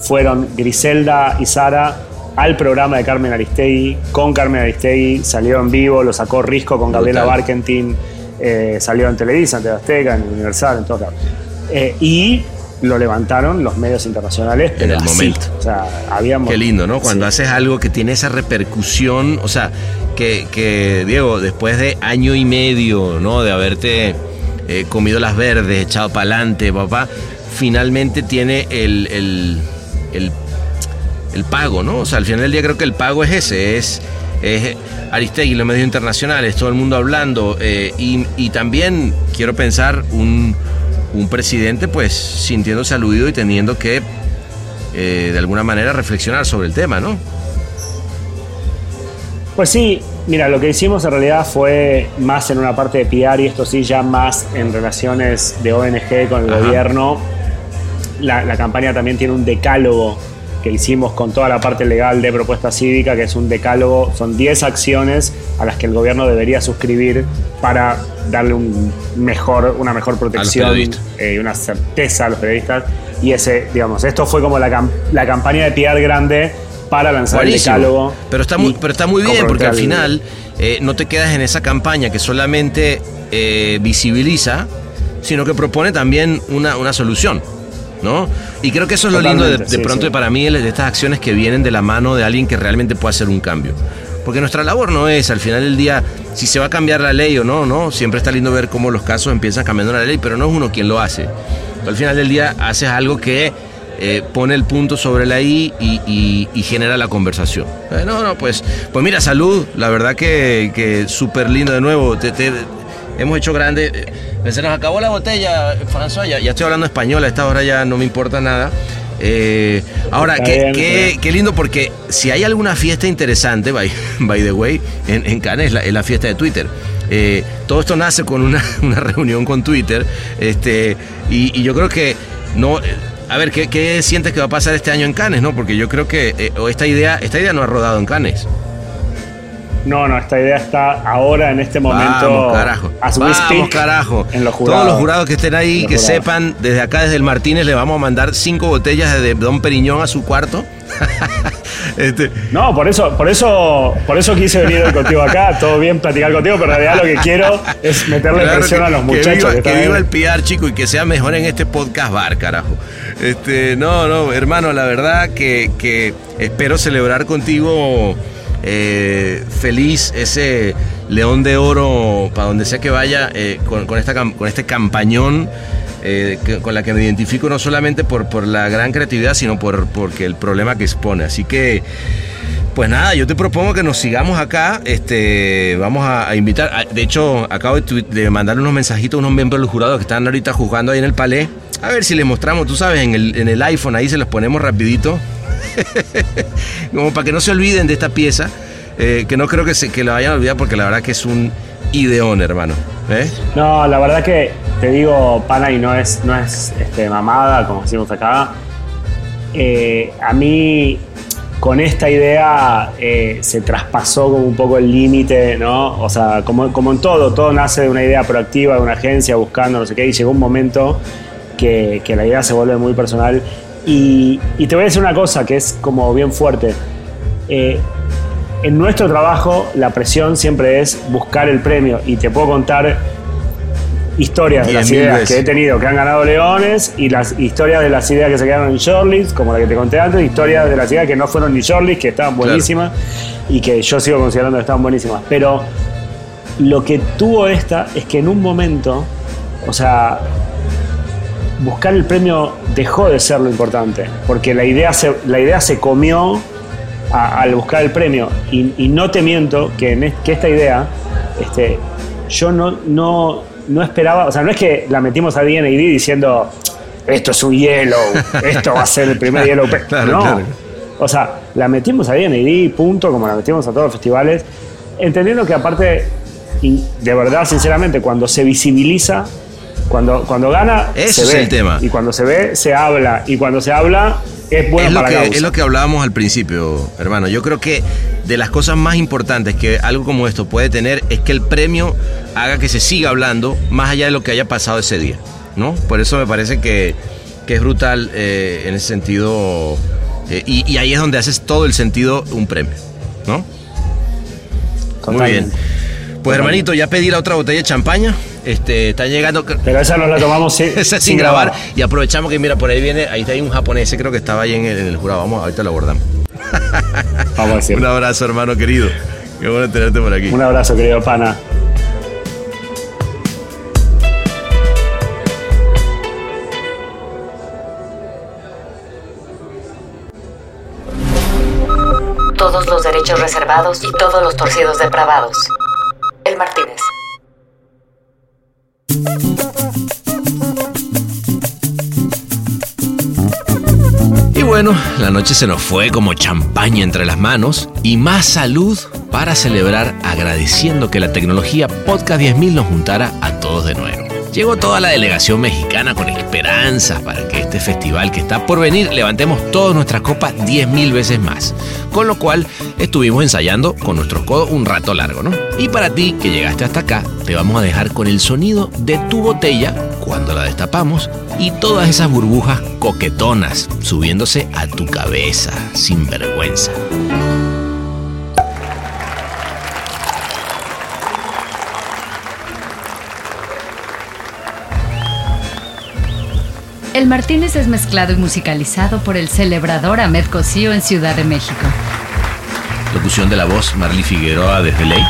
E: fueron Griselda y Sara al programa de Carmen Aristegui, con Carmen Aristegui, salió en vivo, lo sacó Risco con Gabriela. Barkentin, eh, salió en Televisa, en TV Azteca, en Universal, en todos lados. Eh, y lo levantaron los medios internacionales, pero
C: el
E: así.
C: momento.
E: O sea, habíamos...
C: Qué lindo, ¿no? Cuando
E: Sí.
C: haces algo que tiene esa repercusión, o sea, que, que, Diego, después de año y medio, ¿no? De haberte eh, comido las verdes, echado para adelante, papá, finalmente tiene el, el, el, el pago, ¿no? O sea, al final del día creo que el pago es ese, es, es Aristegui, los medios internacionales, todo el mundo hablando, eh, y, y también quiero pensar un, un presidente pues sintiéndose aludido y teniendo que eh, de alguna manera reflexionar sobre el tema, ¿no?
E: Pues sí, mira, lo que hicimos en realidad fue más en una parte de PR y esto sí ya más en relaciones de ONG con el
C: Ajá.
E: gobierno. La, la campaña también tiene un decálogo que hicimos con toda la parte legal de propuesta cívica, que es un decálogo, son 10 acciones a las que el gobierno debería suscribir para darle un mejor, una mejor protección
C: periodistas.
E: eh, y una certeza a los periodistas. Y ese, digamos, esto fue como la, cam- la campaña de PR grande para lanzar
C: Buenísimo.
E: el decálogo.
C: Pero está muy,
E: y
C: pero está muy bien, porque al- final eh, no te quedas en esa campaña que solamente eh, visibiliza, sino que propone también una, una solución. ¿No? Y creo que eso es lo lindo de,
E: Totalmente,
C: de
E: sí,
C: pronto
E: sí.
C: para mí de estas acciones que vienen de la mano de alguien que realmente puede hacer un cambio. Porque nuestra labor no es, al final del día, si se va a cambiar la ley o no, ¿no? Siempre está lindo ver cómo los casos empiezan cambiando la ley, pero no es uno quien lo hace. Al final del día haces algo que eh, pone el punto sobre la I y, y- y genera la conversación. Eh, no, no, pues, pues mira, salud, la verdad que, que súper lindo de nuevo. Te, te- hemos hecho grande. eh, Se nos acabó la botella, François, ya, ya estoy hablando español, a esta hora ya no me importa nada. Eh, ahora, qué, lindo porque si hay alguna fiesta interesante, by, by the way, en, en Cannes es la, es la fiesta de Twitter. Eh, todo esto nace con una, una reunión con Twitter este, y, y yo creo que no... A ver, ¿qué, qué sientes que va a pasar este año en Cannes? ¿no? Porque yo creo que eh, esta idea esta idea no ha rodado en Cannes.
E: No, no, esta idea está ahora en este momento.
C: Vamos, carajo.
E: as we
C: Vamos,
E: speak,
C: carajo.
E: En los jurados.
C: Todos los jurados que estén ahí, que
E: jurados.
C: sepan, desde acá, desde el Martínez, le vamos a mandar cinco botellas de Don Periñón a su cuarto. este,
E: No, por eso, por eso, por eso quise venir hoy contigo acá. Todo bien platicar contigo, pero en realidad lo que quiero es meterle
C: Claro
E: presión
C: que-
E: a los
C: que
E: muchachos.
C: viva,
E: que
C: viva el PR, chico, y que sea mejor en este podcast bar, carajo. Este, no, no, hermano, la verdad que, que espero celebrar contigo eh, feliz ese león de oro para donde sea que vaya eh, con, esta, con este campañón. eh, con la que me identifico no solamente por, por la gran creatividad, sino por porque el problema que expone. Así que, pues nada, yo te propongo que nos sigamos acá. Este, vamos a, invitar. a- De hecho, acabo de, de mandar unos mensajitos a unos miembros del jurado que están ahorita juzgando ahí en el palé. A ver si les mostramos, tú sabes, en el, en el iPhone ahí se los ponemos rapidito. Como para que no se olviden de esta pieza. eh, que no creo que, se, que la vayan a olvidar porque la verdad que es un ideón, hermano. ¿eh?
E: No, la verdad que te digo, pana, y no es, no es este, mamada, como decimos acá. Eh, a mí, con esta idea, eh, se traspasó como un poco el límite, ¿no? O sea, como, como en todo, todo nace de una idea proactiva, de una agencia buscando, no sé qué, y llegó un momento que, que la idea se vuelve muy personal. Y, y te voy a decir una cosa que es como bien fuerte. Eh, en nuestro trabajo la presión siempre es buscar el premio y te puedo contar historias de las ideas
C: veces.
E: que he tenido que han ganado leones y las historias de las ideas que se quedaron en shortlist, como la que te conté antes, historias de las ideas que no fueron ni shortlist, que estaban
C: Claro.
E: buenísimas y que yo sigo considerando que estaban buenísimas. Pero lo que tuvo esta es que en un momento, o sea, buscar el premio dejó de ser lo importante, porque la idea se, la idea se comió al buscar el premio. Y, y no te miento que, en es- que esta idea, este, yo no, no, no esperaba, o sea, no es que la metimos a D&D diciendo, esto es un yellow, esto va a ser el primer yellow. Pe-".
C: Claro,
E: no.
C: claro.
E: O sea, la metimos a D&D, punto, como la metimos a todos los festivales, entendiendo que aparte, de verdad, sinceramente, cuando se visibiliza, cuando, cuando gana,
C: Ese
E: se
C: es
E: ve.
C: el tema.
E: Y cuando se ve, se habla. Y cuando se habla, es bueno
C: es, lo
E: para
C: que,
E: la
C: es lo que hablábamos al principio, hermano. Yo creo que de las cosas más importantes que algo como esto puede tener es que el premio haga que se siga hablando más allá de lo que haya pasado ese día. ¿no? Por eso me parece que, que es brutal eh, en ese sentido. eh, y, y ahí es donde haces todo el sentido un premio, ¿no? Muy bien.
E: Totalmente.
C: Pues hermanito, ya pedí la otra botella de champaña. Este, está llegando.
E: Pero esa nos la tomamos sin,
C: Esa sin grabar. Y aprovechamos que, mira, por ahí viene, ahí está ahí un japonés, creo que estaba ahí en el, en el jurado. Vamos, ahorita lo abordamos.
E: Vamos a decir.
C: Un abrazo, hermano querido. Qué bueno tenerte por aquí.
E: Un abrazo, querido pana.
A: Todos los derechos reservados y todos los torcidos depravados. El Martínez.
C: Y bueno, la noche se nos fue como champaña entre las manos y más salud para celebrar agradeciendo que la tecnología Podcast 10.000 nos juntara a todos de nuevo. Llegó toda la delegación mexicana con esperanzas para que este festival que está por venir levantemos todas nuestras copas 10.000 veces más. Con lo cual estuvimos ensayando con nuestros codos un rato largo, ¿no? Y para ti que llegaste hasta acá, te vamos a dejar con el sonido de tu botella cuando la destapamos y todas esas burbujas coquetonas subiéndose a tu cabeza sin vergüenza.
A: El Martínez es mezclado y musicalizado por el celebrador Ahmed Cosío en Ciudad de México.
C: Locución de la voz Marley Figueroa desde Ley.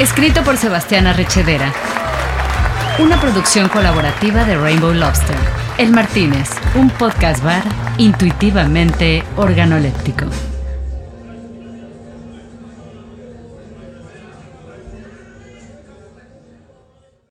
A: Escrito por Sebastián Arrechedera. Una producción colaborativa de Rainbow Lobster. El Martínez, un podcast bar intuitivamente organoléptico.